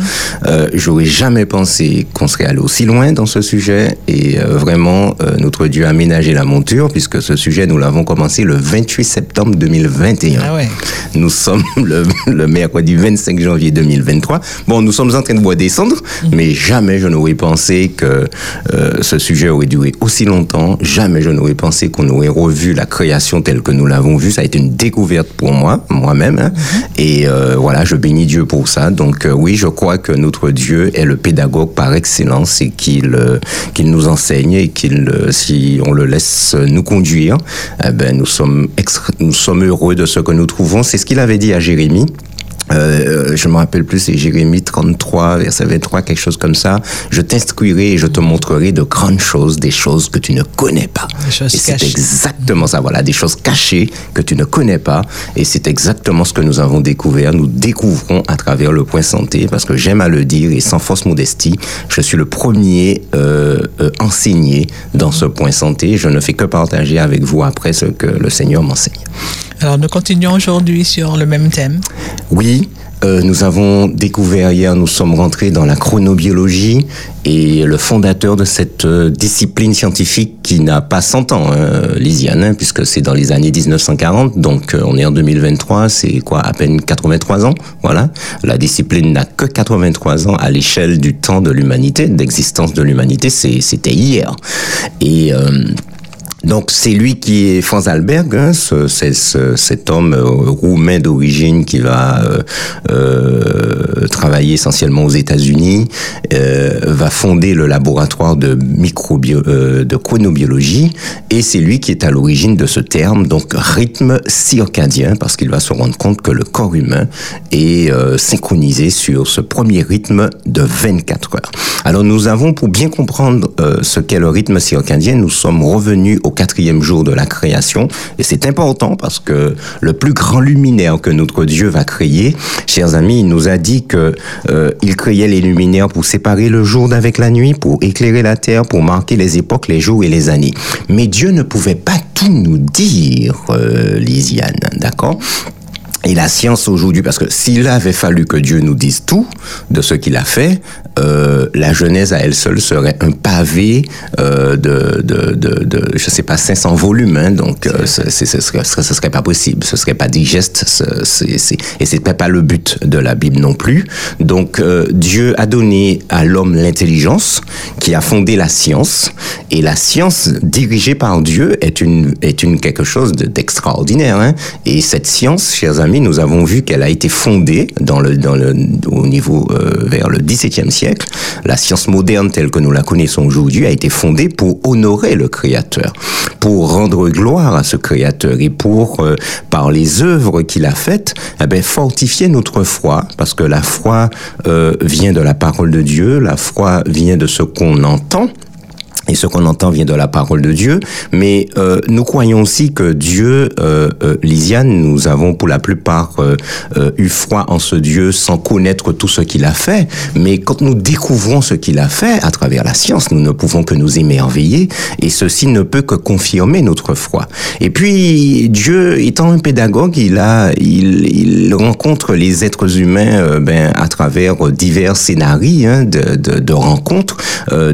euh, j'aurais jamais pensé qu'on serait allé aussi loin dans ce sujet. Et euh, vraiment, euh, notre Dieu a ménagé la monture puisque ce sujet nous l'avons commencé le 28 septembre 2021. Ah ouais. Nous sommes le, le mercredi 25 janvier 2023. Bon, nous sommes en train de boire des cendres, mais jamais je n'aurais pensé que euh, ce sujet aurait duré aussi longtemps. Jamais je n'aurais pensé qu'on aurait revu la création telle que nous l'avons vue. Ça a été une découverte pour moi, moi-même. hein. Et euh, voilà, je bénis Dieu pour ça. Donc euh, oui, je crois que notre Dieu est le pédagogue par excellence et qu'il euh, qu'il nous enseigne et qu'il, si on le laisse nous conduire, eh ben, nous sommes extra- nous sommes heureux de ce que nous trouvons. C'est ce qu'il avait dit à Jérémie. Euh, je me rappelle plus, c'est Jérémie 33, verset 23, quelque chose comme ça. Je t'instruirai et je te montrerai de grandes choses, des choses que tu ne connais pas. Et c'est exactement ça, voilà, des choses cachées que tu ne connais pas. Et c'est exactement ce que nous avons découvert. Nous découvrons à travers le point santé, parce que j'aime à le dire et sans fausse modestie, je suis le premier euh, euh, enseigné dans ce point santé. Je ne fais que partager avec vous après ce que le Seigneur m'enseigne. Alors nous continuons aujourd'hui sur le même thème. Oui, euh, nous avons découvert hier, nous sommes rentrés dans la chronobiologie et le fondateur de cette euh, discipline scientifique qui n'a pas 100 ans, hein, Lisiane, puisque c'est dans les années 1940, donc euh, on est en 2023, c'est quoi, à peine 83 ans, voilà. La discipline n'a que 83 ans à l'échelle du temps de l'humanité, d'existence de l'humanité, c'était hier. Et... donc c'est lui qui est Franz Alberg, hein, ce- c'est ce- cet homme euh, roumain d'origine qui va euh, euh, travailler essentiellement aux États-Unis, euh, va fonder le laboratoire de microbio euh, de chronobiologie et c'est lui qui est à l'origine de ce terme, donc rythme circadien, parce qu'il va se rendre compte que le corps humain est euh, synchronisé sur ce premier rythme de 24 heures. Alors nous avons, pour bien comprendre ce qu'est le rythme circadien, nous sommes revenus au quatrième jour de la création, et c'est important parce que le plus grand luminaire que notre Dieu va créer, chers amis, il nous a dit que euh, il créait les luminaires pour séparer le jour d'avec la nuit, pour éclairer la terre, pour marquer les époques, les jours et les années. Mais Dieu ne pouvait pas tout nous dire, euh, Lisiane, d'accord? Et la science aujourd'hui, parce que s'il avait fallu que Dieu nous dise tout de ce qu'il a fait, euh, la Genèse à elle seule serait un pavé euh, de, de, de, je sais pas, 500 volumes. Hein, donc, euh, ce, serait, pas possible, ce serait pas digeste, ce, c'est, et c'est pas le but de la Bible non plus. Donc, euh, Dieu a donné à l'homme l'intelligence, qui a fondé la science, et la science dirigée par Dieu est une est une quelque chose de- d'extraordinaire. Hein, et cette science, chers amis, nous avons vu qu'elle a été fondée dans le, dans le, au niveau euh, vers le XVIIe siècle. La science moderne telle que nous la connaissons aujourd'hui a été fondée pour honorer le Créateur, pour rendre gloire à ce Créateur et pour, euh, par les œuvres qu'il a faites, eh ben, fortifier notre foi, parce que la foi euh, vient de la parole de Dieu, la foi vient de ce qu'on entend. Et ce qu'on entend vient de la parole de Dieu, mais euh, nous croyons aussi que Dieu, euh, euh, Lisiane, nous avons pour la plupart euh, euh, eu foi en ce Dieu sans connaître tout ce qu'il a fait, mais quand nous découvrons ce qu'il a fait à travers la science, nous ne pouvons que nous émerveiller, et ceci ne peut que confirmer notre foi. Et puis Dieu, étant un pédagogue, il a, il, il rencontre les êtres humains euh, ben, à travers divers scénarios hein, de, de, de rencontres,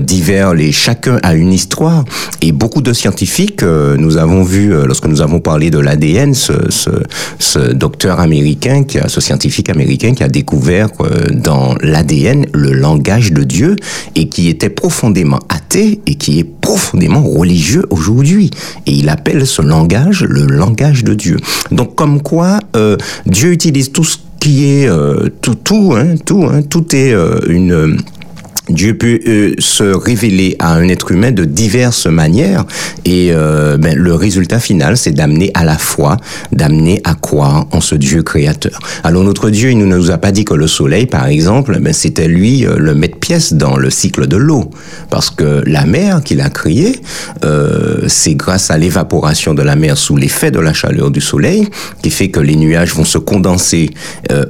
divers, les chacun a une histoire. Et beaucoup de scientifiques, euh, nous avons vu, euh, lorsque nous avons parlé de l'ADN, ce, ce, docteur américain, qui a, ce scientifique américain qui a découvert euh, dans l'ADN le langage de Dieu et qui était profondément athée et qui est profondément religieux aujourd'hui. Et il appelle ce langage le langage de Dieu. Donc comme quoi, Dieu utilise tout ce qui est tout, tout, hein, tout, hein, tout est une Dieu peut euh, se révéler à un être humain de diverses manières. Et euh, ben, le résultat final, c'est d'amener à la foi, d'amener à croire en ce Dieu créateur. Alors notre Dieu, il ne nous a pas dit que le soleil, par exemple, ben, c'était lui euh, le maître-pièce dans le cycle de l'eau, parce que la mer qu'il a créée, c'est grâce à l'évaporation de la mer sous l'effet de la chaleur du soleil qui fait que les nuages vont se condenser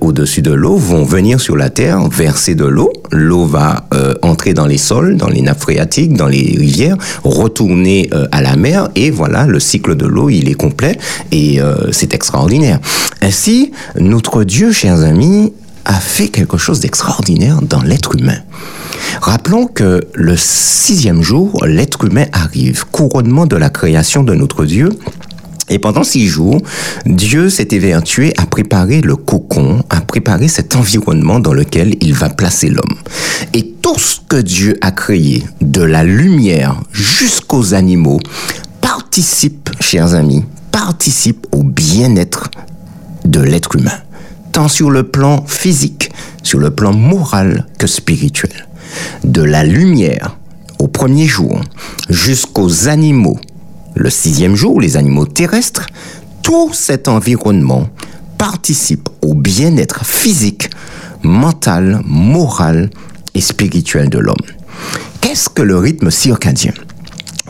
au-dessus de l'eau, vont venir sur la terre, verser de l'eau, l'eau va entrer dans les sols, dans les nappes phréatiques, dans les rivières, retourner euh, à la mer et voilà, le cycle de l'eau, il est complet et euh, c'est extraordinaire. Ainsi, notre Dieu, chers amis, a fait quelque chose d'extraordinaire dans l'être humain. Rappelons que le sixième jour, l'être humain arrive, couronnement de la création de notre Dieu, et pendant six jours, Dieu s'est évertué à préparer le cocon, à préparer cet environnement dans lequel il va placer l'homme. Et tout ce que Dieu a créé, de la lumière jusqu'aux animaux, participe, chers amis, participe au bien-être de l'être humain, tant sur le plan physique, sur le plan moral que spirituel. De la lumière au premier jour jusqu'aux animaux, le sixième jour, les animaux terrestres, tout cet environnement participe au bien-être physique, mental, moral et spirituel de l'homme. Qu'est-ce que le rythme circadien?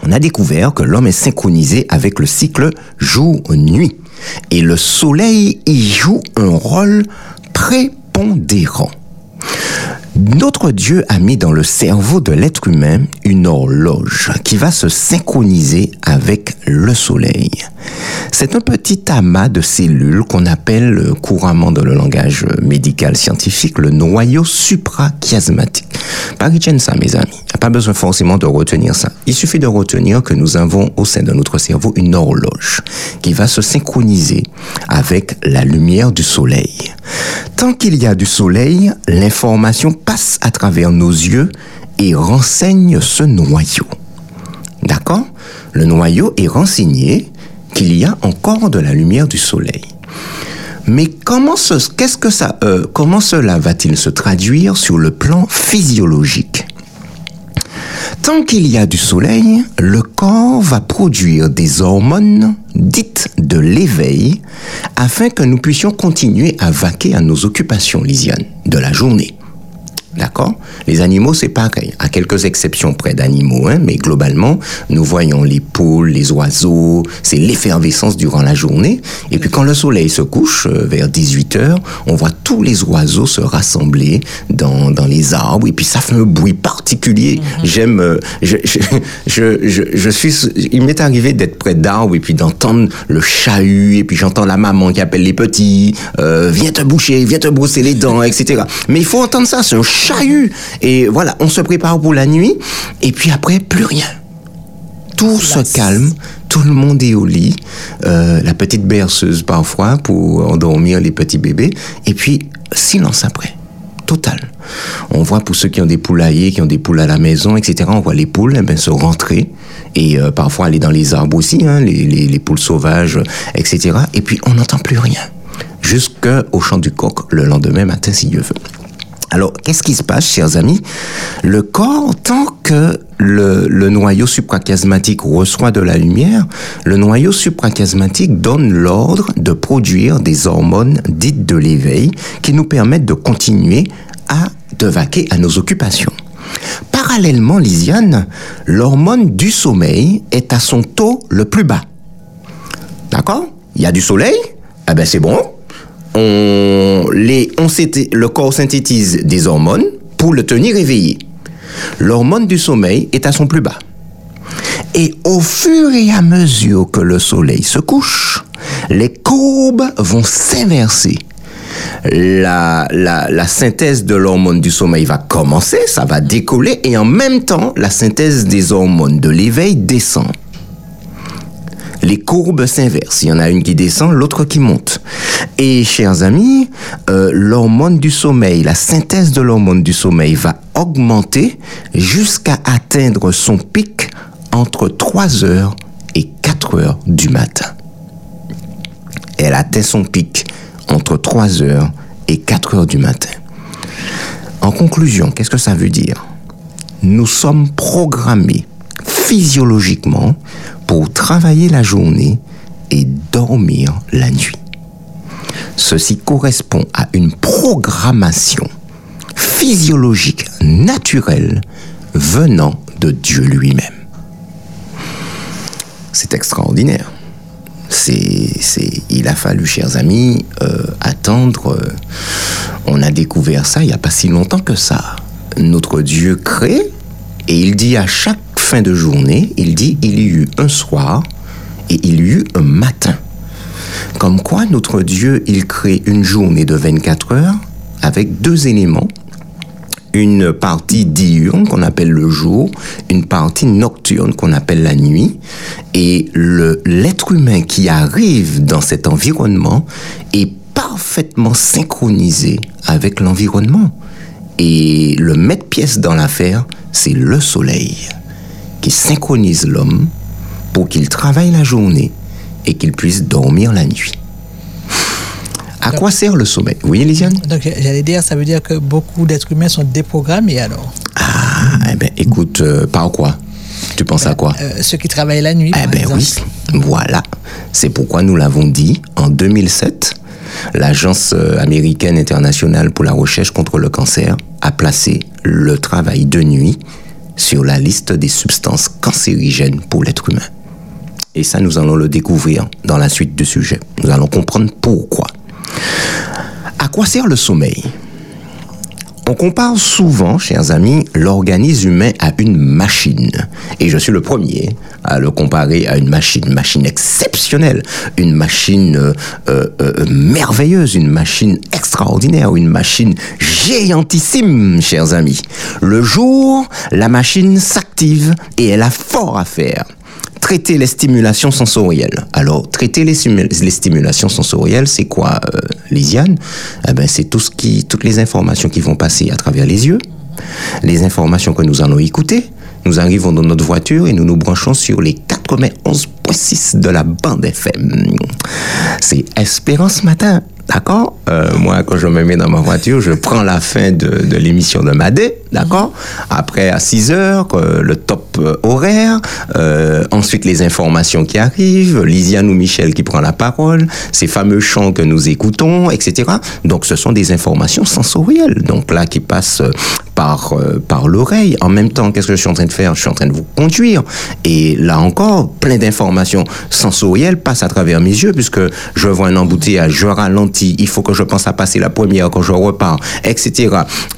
On a découvert que l'homme est synchronisé avec le cycle jour-nuit et le soleil y joue un rôle prépondérant. Notre Dieu a mis dans le cerveau de l'être humain une horloge qui va se synchroniser avec le soleil. C'est un petit amas de cellules qu'on appelle couramment dans le langage médical scientifique le noyau suprachiasmatique. Paris ça, mes amis. Pas besoin forcément de retenir ça. Il suffit de retenir que nous avons au sein de notre cerveau une horloge qui va se synchroniser avec la lumière du soleil. Tant qu'il y a du soleil, l'information passe à travers nos yeux et renseigne ce noyau. D'accord? Le noyau est renseigné qu'il y a encore de la lumière du soleil. Mais comment, euh, cela va-t-il se traduire sur le plan physiologique? Tant qu'il y a du soleil, le corps va produire des hormones dites de l'éveil afin que nous puissions continuer à vaquer à nos occupations, Lisiane, de la journée. D'accord? Les animaux, c'est pareil, à quelques exceptions près d'animaux, hein, mais globalement, nous voyons les poules, les oiseaux, c'est l'effervescence durant la journée. Et puis quand le soleil se couche, euh, vers 18 heures, on voit tous les oiseaux se rassembler dans, dans les arbres, et puis ça fait un bruit particulier. Mhm. J'aime, euh, je, je, je, je, suis, il m'est arrivé d'être près d'arbres, et puis d'entendre le chahut, et puis j'entends la maman qui appelle les petits, euh, viens te boucher, viens te brosser les dents, etc. Mais il faut entendre ça, c'est un chahut. Et voilà, on se prépare pour la nuit, et puis après, plus rien. Tout se calme, tout le monde est au lit, euh, la petite berceuse parfois pour endormir les petits bébés, et puis silence après, total. On voit pour ceux qui ont des poulaillers, qui ont des poules à la maison, etc., on voit les poules eh ben, se rentrer, et euh, parfois aller dans les arbres aussi, hein, les, les poules sauvages, etc., et puis on n'entend plus rien, jusqu'au chant du coq le lendemain matin si Dieu veut. Alors, qu'est-ce qui se passe, chers amis? Le corps, tant que le, le, noyau suprachiasmatique reçoit de la lumière, le noyau suprachiasmatique donne l'ordre de produire des hormones dites de l'éveil qui nous permettent de continuer à de vaquer à nos occupations. Parallèlement, Lisiane, l'hormone du sommeil est à son taux le plus bas. D'accord? Il y a du soleil? Eh ben c'est bon, on, le corps synthétise des hormones pour le tenir éveillé. L'hormone du sommeil est à son plus bas. Et au fur et à mesure que le soleil se couche, les courbes vont s'inverser. la synthèse de l'hormone du sommeil va commencer, ça va décoller, et en même temps, la synthèse des hormones de l'éveil descend. Les courbes s'inversent. Il y en a une qui descend, l'autre qui monte. Et chers amis, euh, l'hormone du sommeil, la synthèse de l'hormone du sommeil va augmenter jusqu'à atteindre son pic entre 3 heures et 4 heures du matin. Elle atteint son pic entre 3 heures et 4 heures du matin. En conclusion, qu'est-ce que ça veut dire? Nous sommes programmés physiologiquement pour travailler la journée et dormir la nuit. Ceci correspond à une programmation physiologique naturelle venant de Dieu lui-même. C'est extraordinaire. C'est, il a fallu, chers amis, euh, attendre. euh, on a découvert ça il n'y a pas si longtemps que ça. Notre Dieu crée et il dit à chaque fin de journée, il dit il y eut un soir et il y eut un matin. Comme quoi notre Dieu, il crée une journée de 24 heures avec deux éléments. Une partie diurne qu'on appelle le jour, une partie nocturne qu'on appelle la nuit. Et l'être humain qui arrive dans cet environnement est parfaitement synchronisé avec l'environnement. Et le maître-pièce dans l'affaire, c'est le soleil qui synchronise l'homme pour qu'il travaille la journée et qu'il puisse dormir la nuit. À quoi sert le sommeil? Oui, Lisiane Donc j'allais dire, ça veut dire que beaucoup d'êtres humains sont déprogrammés alors. Ah, eh ben, écoute, euh, par quoi? Tu penses à quoi? Euh, ceux qui travaillent la nuit. Eh par ben exemple. oui, voilà. C'est pourquoi nous l'avons dit en 2007. L'Agence euh, américaine internationale pour la recherche contre le cancer a placé le travail de nuit sur la liste des substances cancérigènes pour l'être humain. Et ça, nous allons le découvrir dans la suite du sujet. Nous allons comprendre pourquoi. À quoi sert le sommeil? On compare souvent, chers amis, l'organisme humain à une machine. Et je suis le premier à le comparer à une machine, machine exceptionnelle, une machine euh, euh, euh, merveilleuse, une machine extraordinaire, une machine géantissime, chers amis. Le jour, la machine s'active et elle a fort à faire traiter les stimulations sensorielles. Alors, traiter les, stimulations sensorielles, c'est quoi, euh, Lisiane eh ben, C'est tout ce qui, toutes les informations qui vont passer à travers les yeux, les informations que nous allons écouter. Nous arrivons dans notre voiture et nous nous branchons sur les 91.6 de la bande FM. C'est Espérance Matin. D'accord Euh, Moi, quand je me mets dans ma voiture, je prends la fin de, de l'émission de Madé. D'accord Après, à 6 heures, euh, le top euh, horaire. Euh, ensuite, les informations qui arrivent. Lisiane ou Michel qui prend la parole. Ces fameux chants que nous écoutons, etc. Donc, ce sont des informations sensorielles. Donc, là, qui passent euh, par, euh, par l'oreille. En même temps, qu'est-ce que je suis en train de faire? Je suis en train de vous conduire. Et là encore, plein d'informations sensorielles passent à travers mes yeux, puisque je vois un embouteillage, je ralentis, il faut que je pense à passer la première quand je repars, etc.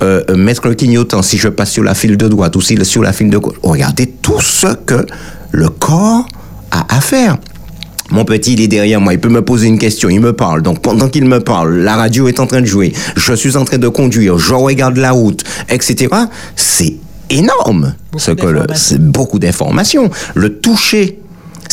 Euh, euh, mettre le clignotant si je passe sur la file de droite ou si sur la file de gauche. Regardez tout ce que le corps a à faire. Mon petit, il est derrière moi, il peut me poser une question, il me parle. Donc pendant qu'il me parle, la radio est en train de jouer, je suis en train de conduire, je regarde la route, etc. C'est énorme. Beaucoup ce que le- d'informations. c'est beaucoup d'informations. Le toucher.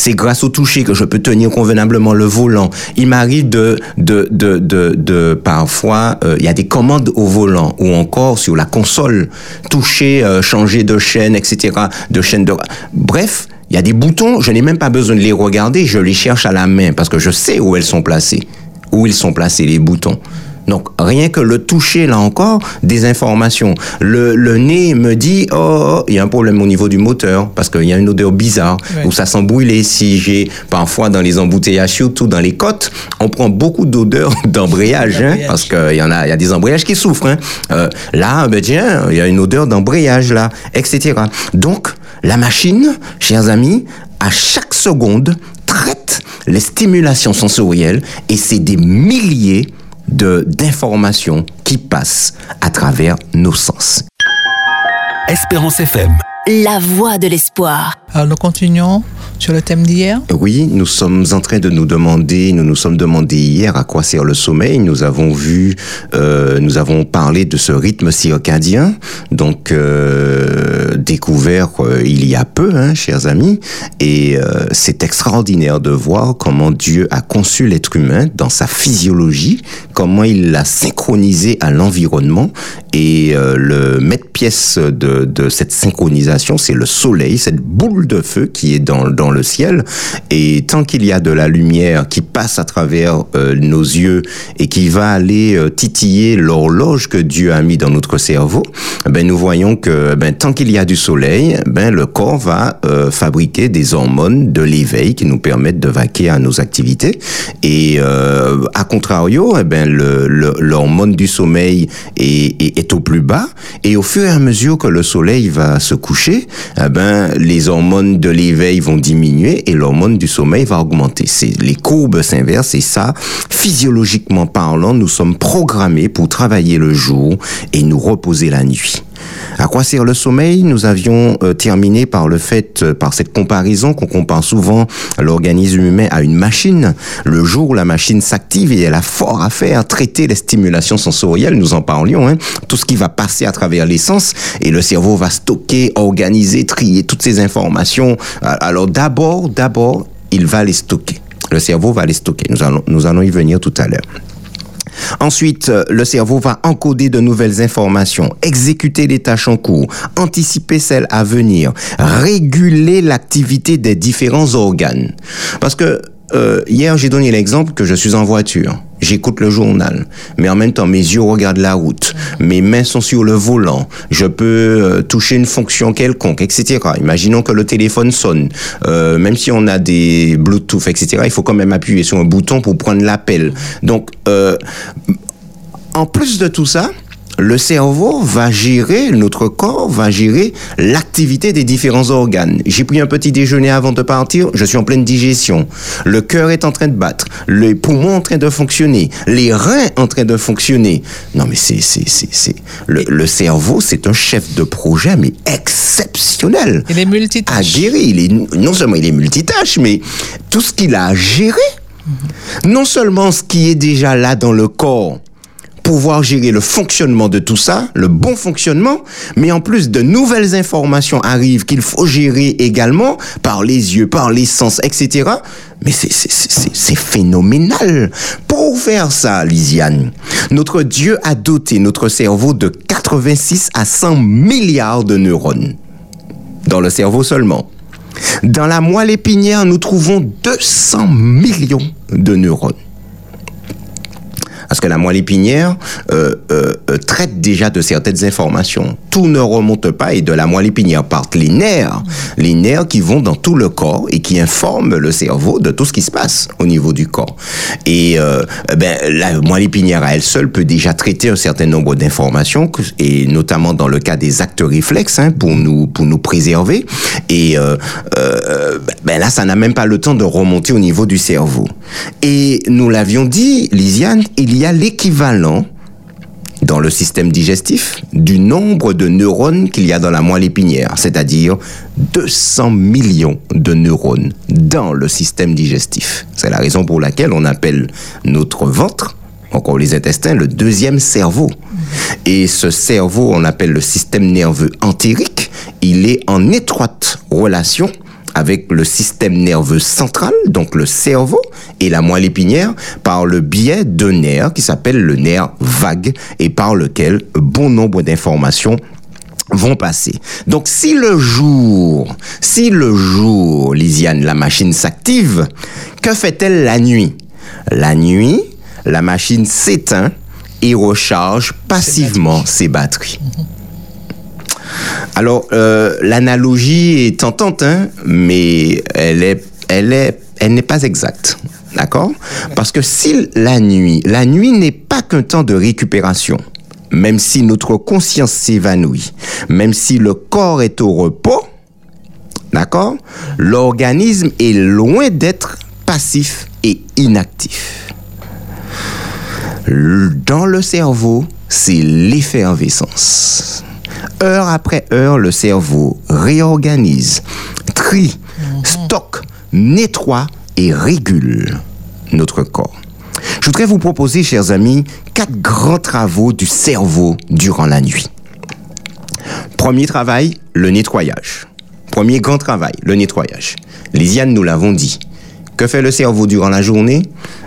C'est grâce au toucher que je peux tenir convenablement le volant. Il m'arrive de, de, de, de, de parfois, euh, il y a des commandes au volant ou encore sur la console, toucher, euh, changer de chaîne, etc. De chaîne de, bref, il y a des boutons, je n'ai même pas besoin de les regarder, je les cherche à la main parce que je sais où elles sont placées, où ils sont placés les boutons. Donc rien que le toucher là encore, des informations. Le, le nez me dit oh, oh, il y a un problème au niveau du moteur parce qu'il y a une odeur bizarre Ouais. ou ça sent brûler. Si j'ai parfois dans les embouteillages, surtout dans les côtes, on prend beaucoup d'odeurs d'embrayage hein, parce qu'il y en a, il y a des embrayages qui souffrent. Hein. Euh, là, ben tiens, il y a une odeur d'embrayage là, etc. Donc la machine, chers amis, à chaque seconde traite les stimulations sensorielles et c'est des milliers d'informations qui passent à travers nos sens. Espérance FM. La voix de l'espoir. Alors nous continuons sur le thème d'hier Oui, nous sommes en train de nous demander, nous nous sommes demandé hier à quoi sert le sommeil. Nous avons vu, euh, nous avons parlé de ce rythme circadien, donc euh, découvert euh, il y a peu, hein, chers amis, et euh, c'est extraordinaire de voir comment Dieu a conçu l'être humain dans sa physiologie, comment il l'a synchronisé à l'environnement, et euh, le maître-pièce de, de cette synchronisation, c'est le soleil, cette boule de feu qui est dans, dans le ciel. Et tant qu'il y a de la lumière qui passe à travers euh, nos yeux et qui va aller euh, titiller l'horloge que Dieu a mis dans notre cerveau, ben nous voyons que ben, tant qu'il y a du soleil, ben le corps va euh, fabriquer des hormones de l'éveil qui nous permettent de vaquer à nos activités. Et à contrario, eh ben l'hormone du sommeil est, est au plus bas. Et au fur et à mesure que le soleil va se coucher, eh ben les hormones de l'éveil vont diminuer et l'hormone du sommeil va augmenter. Les courbes s'inversent et ça, physiologiquement parlant, nous sommes programmés pour travailler le jour et nous reposer la nuit. À quoi sert le sommeil Nous avions euh, terminé par le fait, euh, par cette comparaison qu'on compare souvent l'organisme humain à une machine. Le jour où la machine s'active et elle a fort à faire, traiter les stimulations sensorielles, nous en parlions, hein, tout ce qui va passer à travers les sens et le cerveau va stocker, organiser, trier toutes ces informations. Alors d'abord, d'abord, il va les stocker. Le cerveau va les stocker. Nous allons, nous allons y venir tout à l'heure. Ensuite, euh, le cerveau va encoder de nouvelles informations, exécuter les tâches en cours, anticiper celles à venir, réguler l'activité des différents organes. Parce que euh, hier, j'ai donné l'exemple que je suis en voiture. J'écoute le journal, mais en même temps, mes yeux regardent la route, mes mains sont sur le volant, je peux euh, toucher une fonction quelconque, etc. Imaginons que le téléphone sonne, Euh, même si on a des Bluetooth, etc. Il faut quand même appuyer sur un bouton pour prendre l'appel. Donc, euh, en plus de tout ça, le cerveau va gérer, notre corps va gérer l'activité des différents organes. J'ai pris un petit déjeuner avant de partir, je suis en pleine digestion. Le cœur est en train de battre, les poumons en train de fonctionner, les reins en train de fonctionner. Non mais c'est, c'est, c'est, c'est, le, le cerveau, c'est un chef de projet, mais exceptionnel. Il est multitâche. Aguerri, il est, non seulement il est multitâche, mais tout ce qu'il a à gérer, non seulement ce qui est déjà là dans le corps, pouvoir gérer le fonctionnement de tout ça, le bon fonctionnement, mais en plus de nouvelles informations arrivent qu'il faut gérer également par les yeux, par les sens, etc. Mais c'est- phénoménal. Pour faire ça, Lisiane, notre Dieu a doté notre cerveau de 86 à 100 milliards de neurones. Dans le cerveau seulement. Dans la moelle épinière, nous trouvons 200 millions de neurones. Parce que la moelle épinière euh, euh, euh, traite déjà de certaines informations. Tout ne remonte pas et de la moelle épinière partent les nerfs. Les nerfs qui vont dans tout le corps et qui informent le cerveau de tout ce qui se passe au niveau du corps. Et euh, eh ben, la moelle épinière à elle seule peut déjà traiter un certain nombre d'informations, et notamment dans le cas des actes réflexes, hein, pour, nous, pour nous préserver. Et euh, euh, ben là, ça n'a même pas le temps de remonter au niveau du cerveau. Et nous l'avions dit, Lisiane, il y a l'équivalent dans le système digestif du nombre de neurones qu'il y a dans la moelle épinière, c'est-à-dire 200 millions de neurones dans le système digestif. C'est la raison pour laquelle on appelle notre ventre, encore les intestins, le deuxième cerveau. Et ce cerveau, on appelle le système nerveux entérique, il est en étroite relation avec le système nerveux central, donc le cerveau, et la moelle épinière, par le biais d'un nerf qui s'appelle le nerf vague et par lequel bon nombre d'informations vont passer. Donc si le jour, si le jour, Lisiane, la machine s'active, que fait-elle la nuit? La nuit, la machine s'éteint et recharge passivement ses batteries. Alors, euh, l'analogie est tentante, hein, mais elle elle elle n'est pas exacte. D'accord? Parce que si la nuit, la nuit n'est pas qu'un temps de récupération, même si notre conscience s'évanouit, même si le corps est au repos, d'accord? L'organisme est loin d'être passif et inactif. Dans le cerveau, c'est l'effervescence. Heure après heure, le cerveau réorganise, inscrit, stocke, nettoie et régule notre corps. Je voudrais vous proposer, chers amis, quatre grands travaux du cerveau durant la nuit. Premier travail, le nettoyage. Premier grand travail, le nettoyage. Lisiane, nous l'avons dit. Que fait le cerveau durant la journée?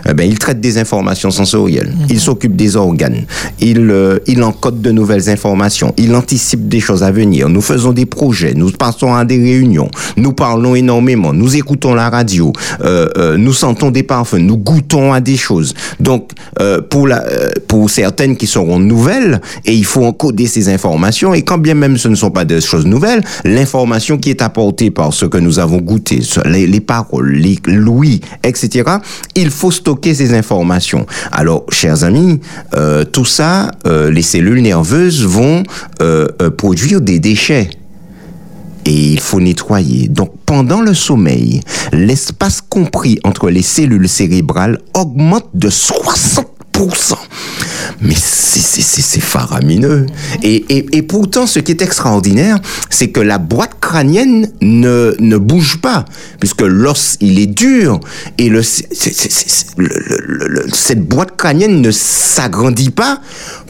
Eh ben, Il traite des informations sensorielles. Il s'occupe des organes. Il, euh, il encode de nouvelles informations. Il anticipe des choses à venir. Nous faisons des projets. Nous passons à des réunions. Nous parlons énormément. Nous écoutons la radio. Euh, euh, nous sentons des parfums. Nous goûtons à des choses. Donc, euh, pour, la, euh, pour certaines qui seront nouvelles, et il faut encoder ces informations. Et quand bien même ce ne sont pas des choses nouvelles, l'information qui est apportée par ce que nous avons goûté, les, les paroles, les l'ouïe, etc., il faut stocker ces informations. Alors, chers amis, euh, tout ça, euh, les cellules nerveuses vont euh, produire des déchets et il faut nettoyer. Donc pendant le sommeil, l'espace compris entre les cellules cérébrales augmente de 60%. Mais c'est- faramineux. Et, et, et pourtant, ce qui est extraordinaire, c'est que la boîte crânienne ne, ne bouge pas, puisque l'os, il est dur, et le, c'est- c'est- c'est- le- le- le- cette boîte crânienne ne s'agrandit pas.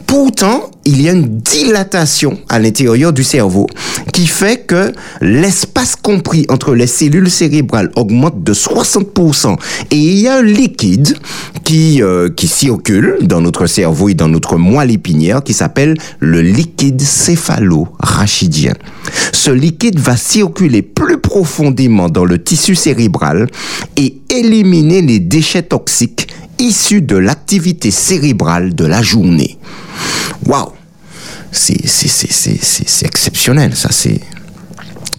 Pourtant, il y a une dilatation à l'intérieur du cerveau qui fait que l'espace compris entre les cellules cérébrales augmente de 60%. Et il y a un liquide qui, euh, qui circule dans notre cerveau et dans notre moelle épinière qui s'appelle le liquide céphalo-rachidien. Ce liquide va circuler plus profondément dans le tissu cérébral et éliminer les déchets toxiques issus de l'activité cérébrale de la journée. Waouh C'est exceptionnel, ça c'est...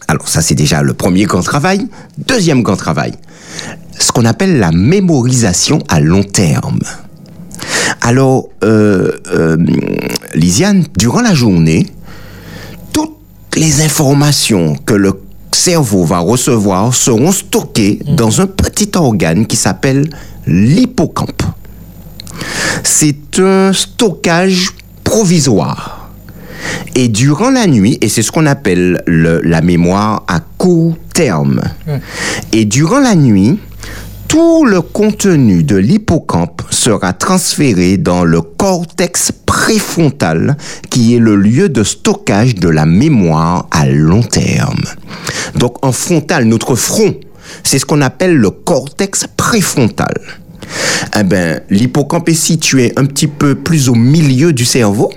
Alors ça c'est déjà le premier grand travail. Deuxième grand travail, ce qu'on appelle la mémorisation à long terme. Alors, euh, euh, Lisiane, durant la journée, toutes les informations que le cerveau va recevoir seront stockées dans un petit organe qui s'appelle l'hippocampe. C'est un stockage provisoire. Et durant la nuit, et c'est ce qu'on appelle le- la mémoire à court terme, et durant la nuit, tout le contenu de l'hippocampe sera transféré dans le cortex préfrontal, qui est le lieu de stockage de la mémoire à long terme. Donc en frontal, notre front, c'est ce qu'on appelle le cortex préfrontal. Eh ben, l'hippocampe est situé un petit peu plus au milieu du cerveau.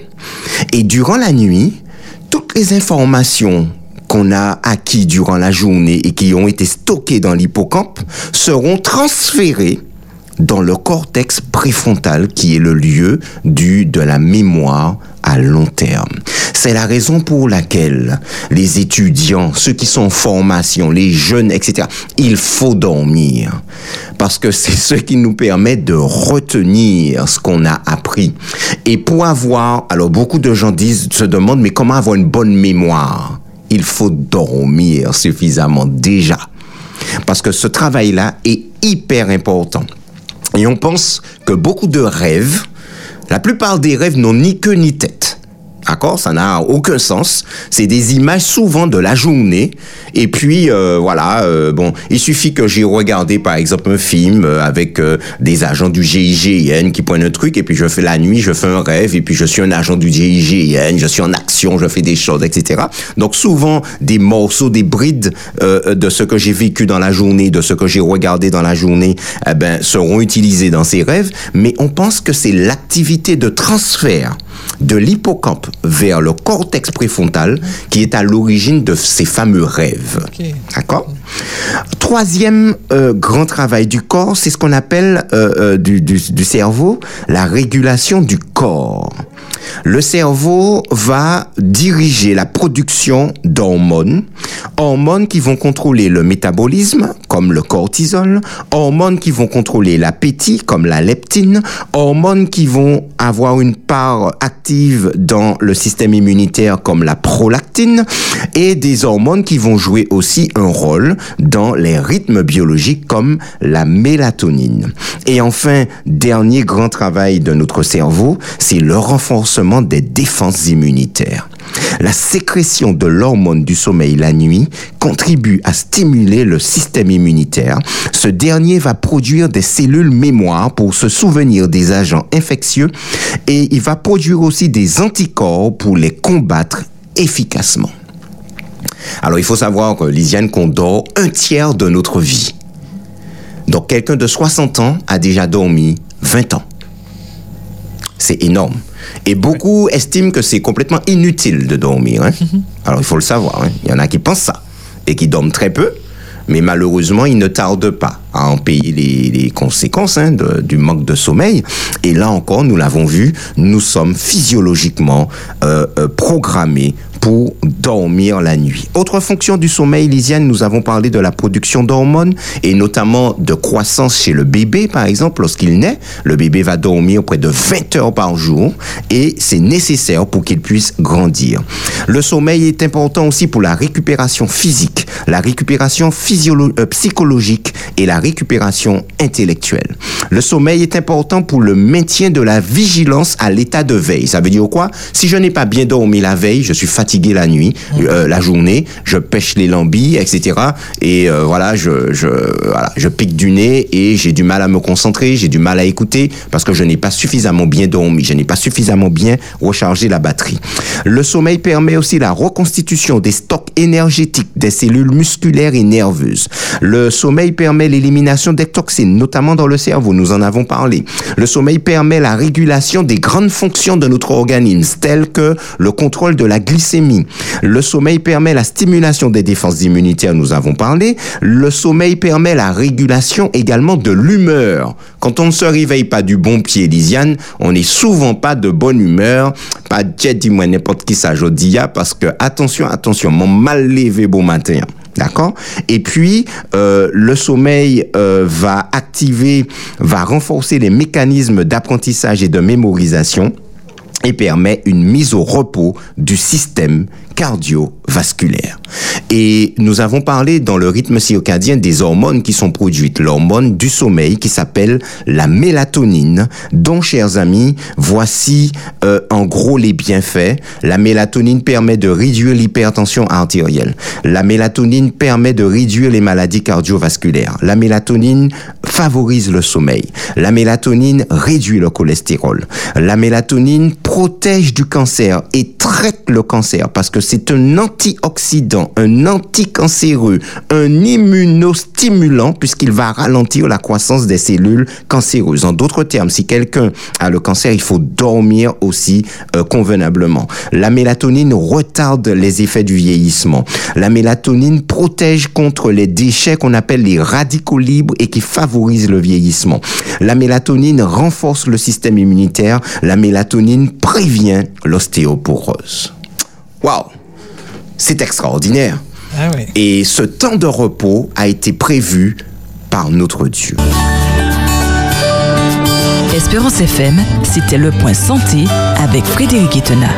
Et durant la nuit, toutes les informations qu'on a acquis durant la journée et qui ont été stockées dans l'hippocampe seront transférées dans le cortex préfrontal qui est le lieu du, de la mémoire à long terme. C'est la raison pour laquelle les étudiants, ceux qui sont en formation, les jeunes, etc., il faut dormir. Parce que c'est ce qui nous permet de retenir ce qu'on a appris. Et pour avoir, alors beaucoup de gens disent, se demandent, mais comment avoir une bonne mémoire? Il faut dormir suffisamment déjà. Parce que ce travail-là est hyper important. Et on pense que beaucoup de rêves, la plupart des rêves n'ont ni queue ni tête. D'accord Ça n'a aucun sens. C'est des images souvent de la journée. Et puis, euh, voilà, euh, bon, il suffit que j'ai regardé, par exemple, un film euh, avec des agents du GIGN qui pointent un truc, et puis je fais la nuit, je fais un rêve, et puis je suis un agent du GIGN, je suis en action, je fais des choses, etc. Donc souvent, des morceaux, des brides de ce que j'ai vécu dans la journée, de ce que j'ai regardé dans la journée, eh ben, seront utilisés dans ces rêves, mais on pense que c'est l'activité de transfert de l'hippocampe vers le cortex préfrontal qui est à l'origine de ces fameux rêves. D'accord? Troisième euh, grand travail du corps, c'est ce qu'on appelle euh, euh, du, du, du cerveau la régulation du corps. Le cerveau va diriger la production d'hormones, hormones qui vont contrôler le métabolisme, comme le cortisol, hormones qui vont contrôler l'appétit, comme la leptine, hormones qui vont avoir une part active dans le système immunitaire, comme la prolactine, et des hormones qui vont jouer aussi un rôle dans les rythmes biologiques, comme la mélatonine. Et enfin, dernier grand travail de notre cerveau, c'est le renforcement des défenses immunitaires. La sécrétion de l'hormone du sommeil la nuit contribue à stimuler le système immunitaire. Ce dernier va produire des cellules mémoire pour se souvenir des agents infectieux et il va produire aussi des anticorps pour les combattre efficacement. Alors il faut savoir, que Lisiane, qu'on dort un tiers de notre vie. Donc quelqu'un de 60 ans a déjà dormi 20 ans. C'est énorme. Et beaucoup estiment que c'est complètement inutile de dormir. Hein. Alors il faut le savoir. Hein. Il y en a qui pensent ça et qui dorment très peu. Mais malheureusement, ils ne tardent pas à en payer les, conséquences hein, du manque de sommeil. Et là encore, nous l'avons vu, nous sommes physiologiquement euh, euh, programmés pour dormir la nuit. Autre fonction du sommeil, Lisiane, nous avons parlé de la production d'hormones et notamment de croissance chez le bébé, par exemple, lorsqu'il naît. Le bébé va dormir près de 20 heures par jour et c'est nécessaire pour qu'il puisse grandir. Le sommeil est important aussi pour la récupération physique, la récupération euh, psychologique et la récupération intellectuelle. Le sommeil est important pour le maintien de la vigilance à l'état de veille. Ça veut dire quoi? Si je n'ai pas bien dormi la veille, je suis fatigué la nuit, euh, la journée, je pêche les lambis, etc. Et euh, voilà, je, je, voilà, je pique du nez et j'ai du mal à me concentrer, j'ai du mal à écouter parce que je n'ai pas suffisamment bien dormi, je n'ai pas suffisamment bien rechargé la batterie. Le sommeil permet aussi la reconstitution des stocks énergétiques des cellules musculaires et nerveuses. Le sommeil permet l'élimination des toxines, notamment dans le cerveau, nous en avons parlé. Le sommeil permet la régulation des grandes fonctions de notre organisme, telles que le contrôle de la glycémie le sommeil permet la stimulation des défenses immunitaires, nous avons parlé. Le sommeil permet la régulation également de l'humeur. Quand on ne se réveille pas du bon pied, Lisiane, on n'est souvent pas de bonne humeur. Pas jet, dis-moi n'importe qui ça, je parce que attention, attention, mon mal levé beau matin. D'accord? Et puis, euh, le sommeil euh, va activer, va renforcer les mécanismes d'apprentissage et de mémorisation et permet une mise au repos du système cardiovasculaire. Et nous avons parlé dans le rythme circadien des hormones qui sont produites. L'hormone du sommeil qui s'appelle la mélatonine, dont, chers amis, voici euh, en gros les bienfaits. La mélatonine permet de réduire l'hypertension artérielle. La mélatonine permet de réduire les maladies cardiovasculaires. La mélatonine favorise le sommeil. La mélatonine réduit le cholestérol. La mélatonine protège du cancer et traite le cancer parce que c'est un antioxydant, un anticancéreux, un immunostimulant puisqu'il va ralentir la croissance des cellules cancéreuses. En d'autres termes, si quelqu'un a le cancer, il faut dormir aussi euh, convenablement. La mélatonine retarde les effets du vieillissement. La mélatonine protège contre les déchets qu'on appelle les radicaux libres et qui favorisent le vieillissement. La mélatonine renforce le système immunitaire. La mélatonine prévient l'ostéoporose. Waouh c'est extraordinaire. Ah Et ce temps de repos a été prévu par notre Dieu. Espérance FM, c'était le point santé avec Frédéric Etena.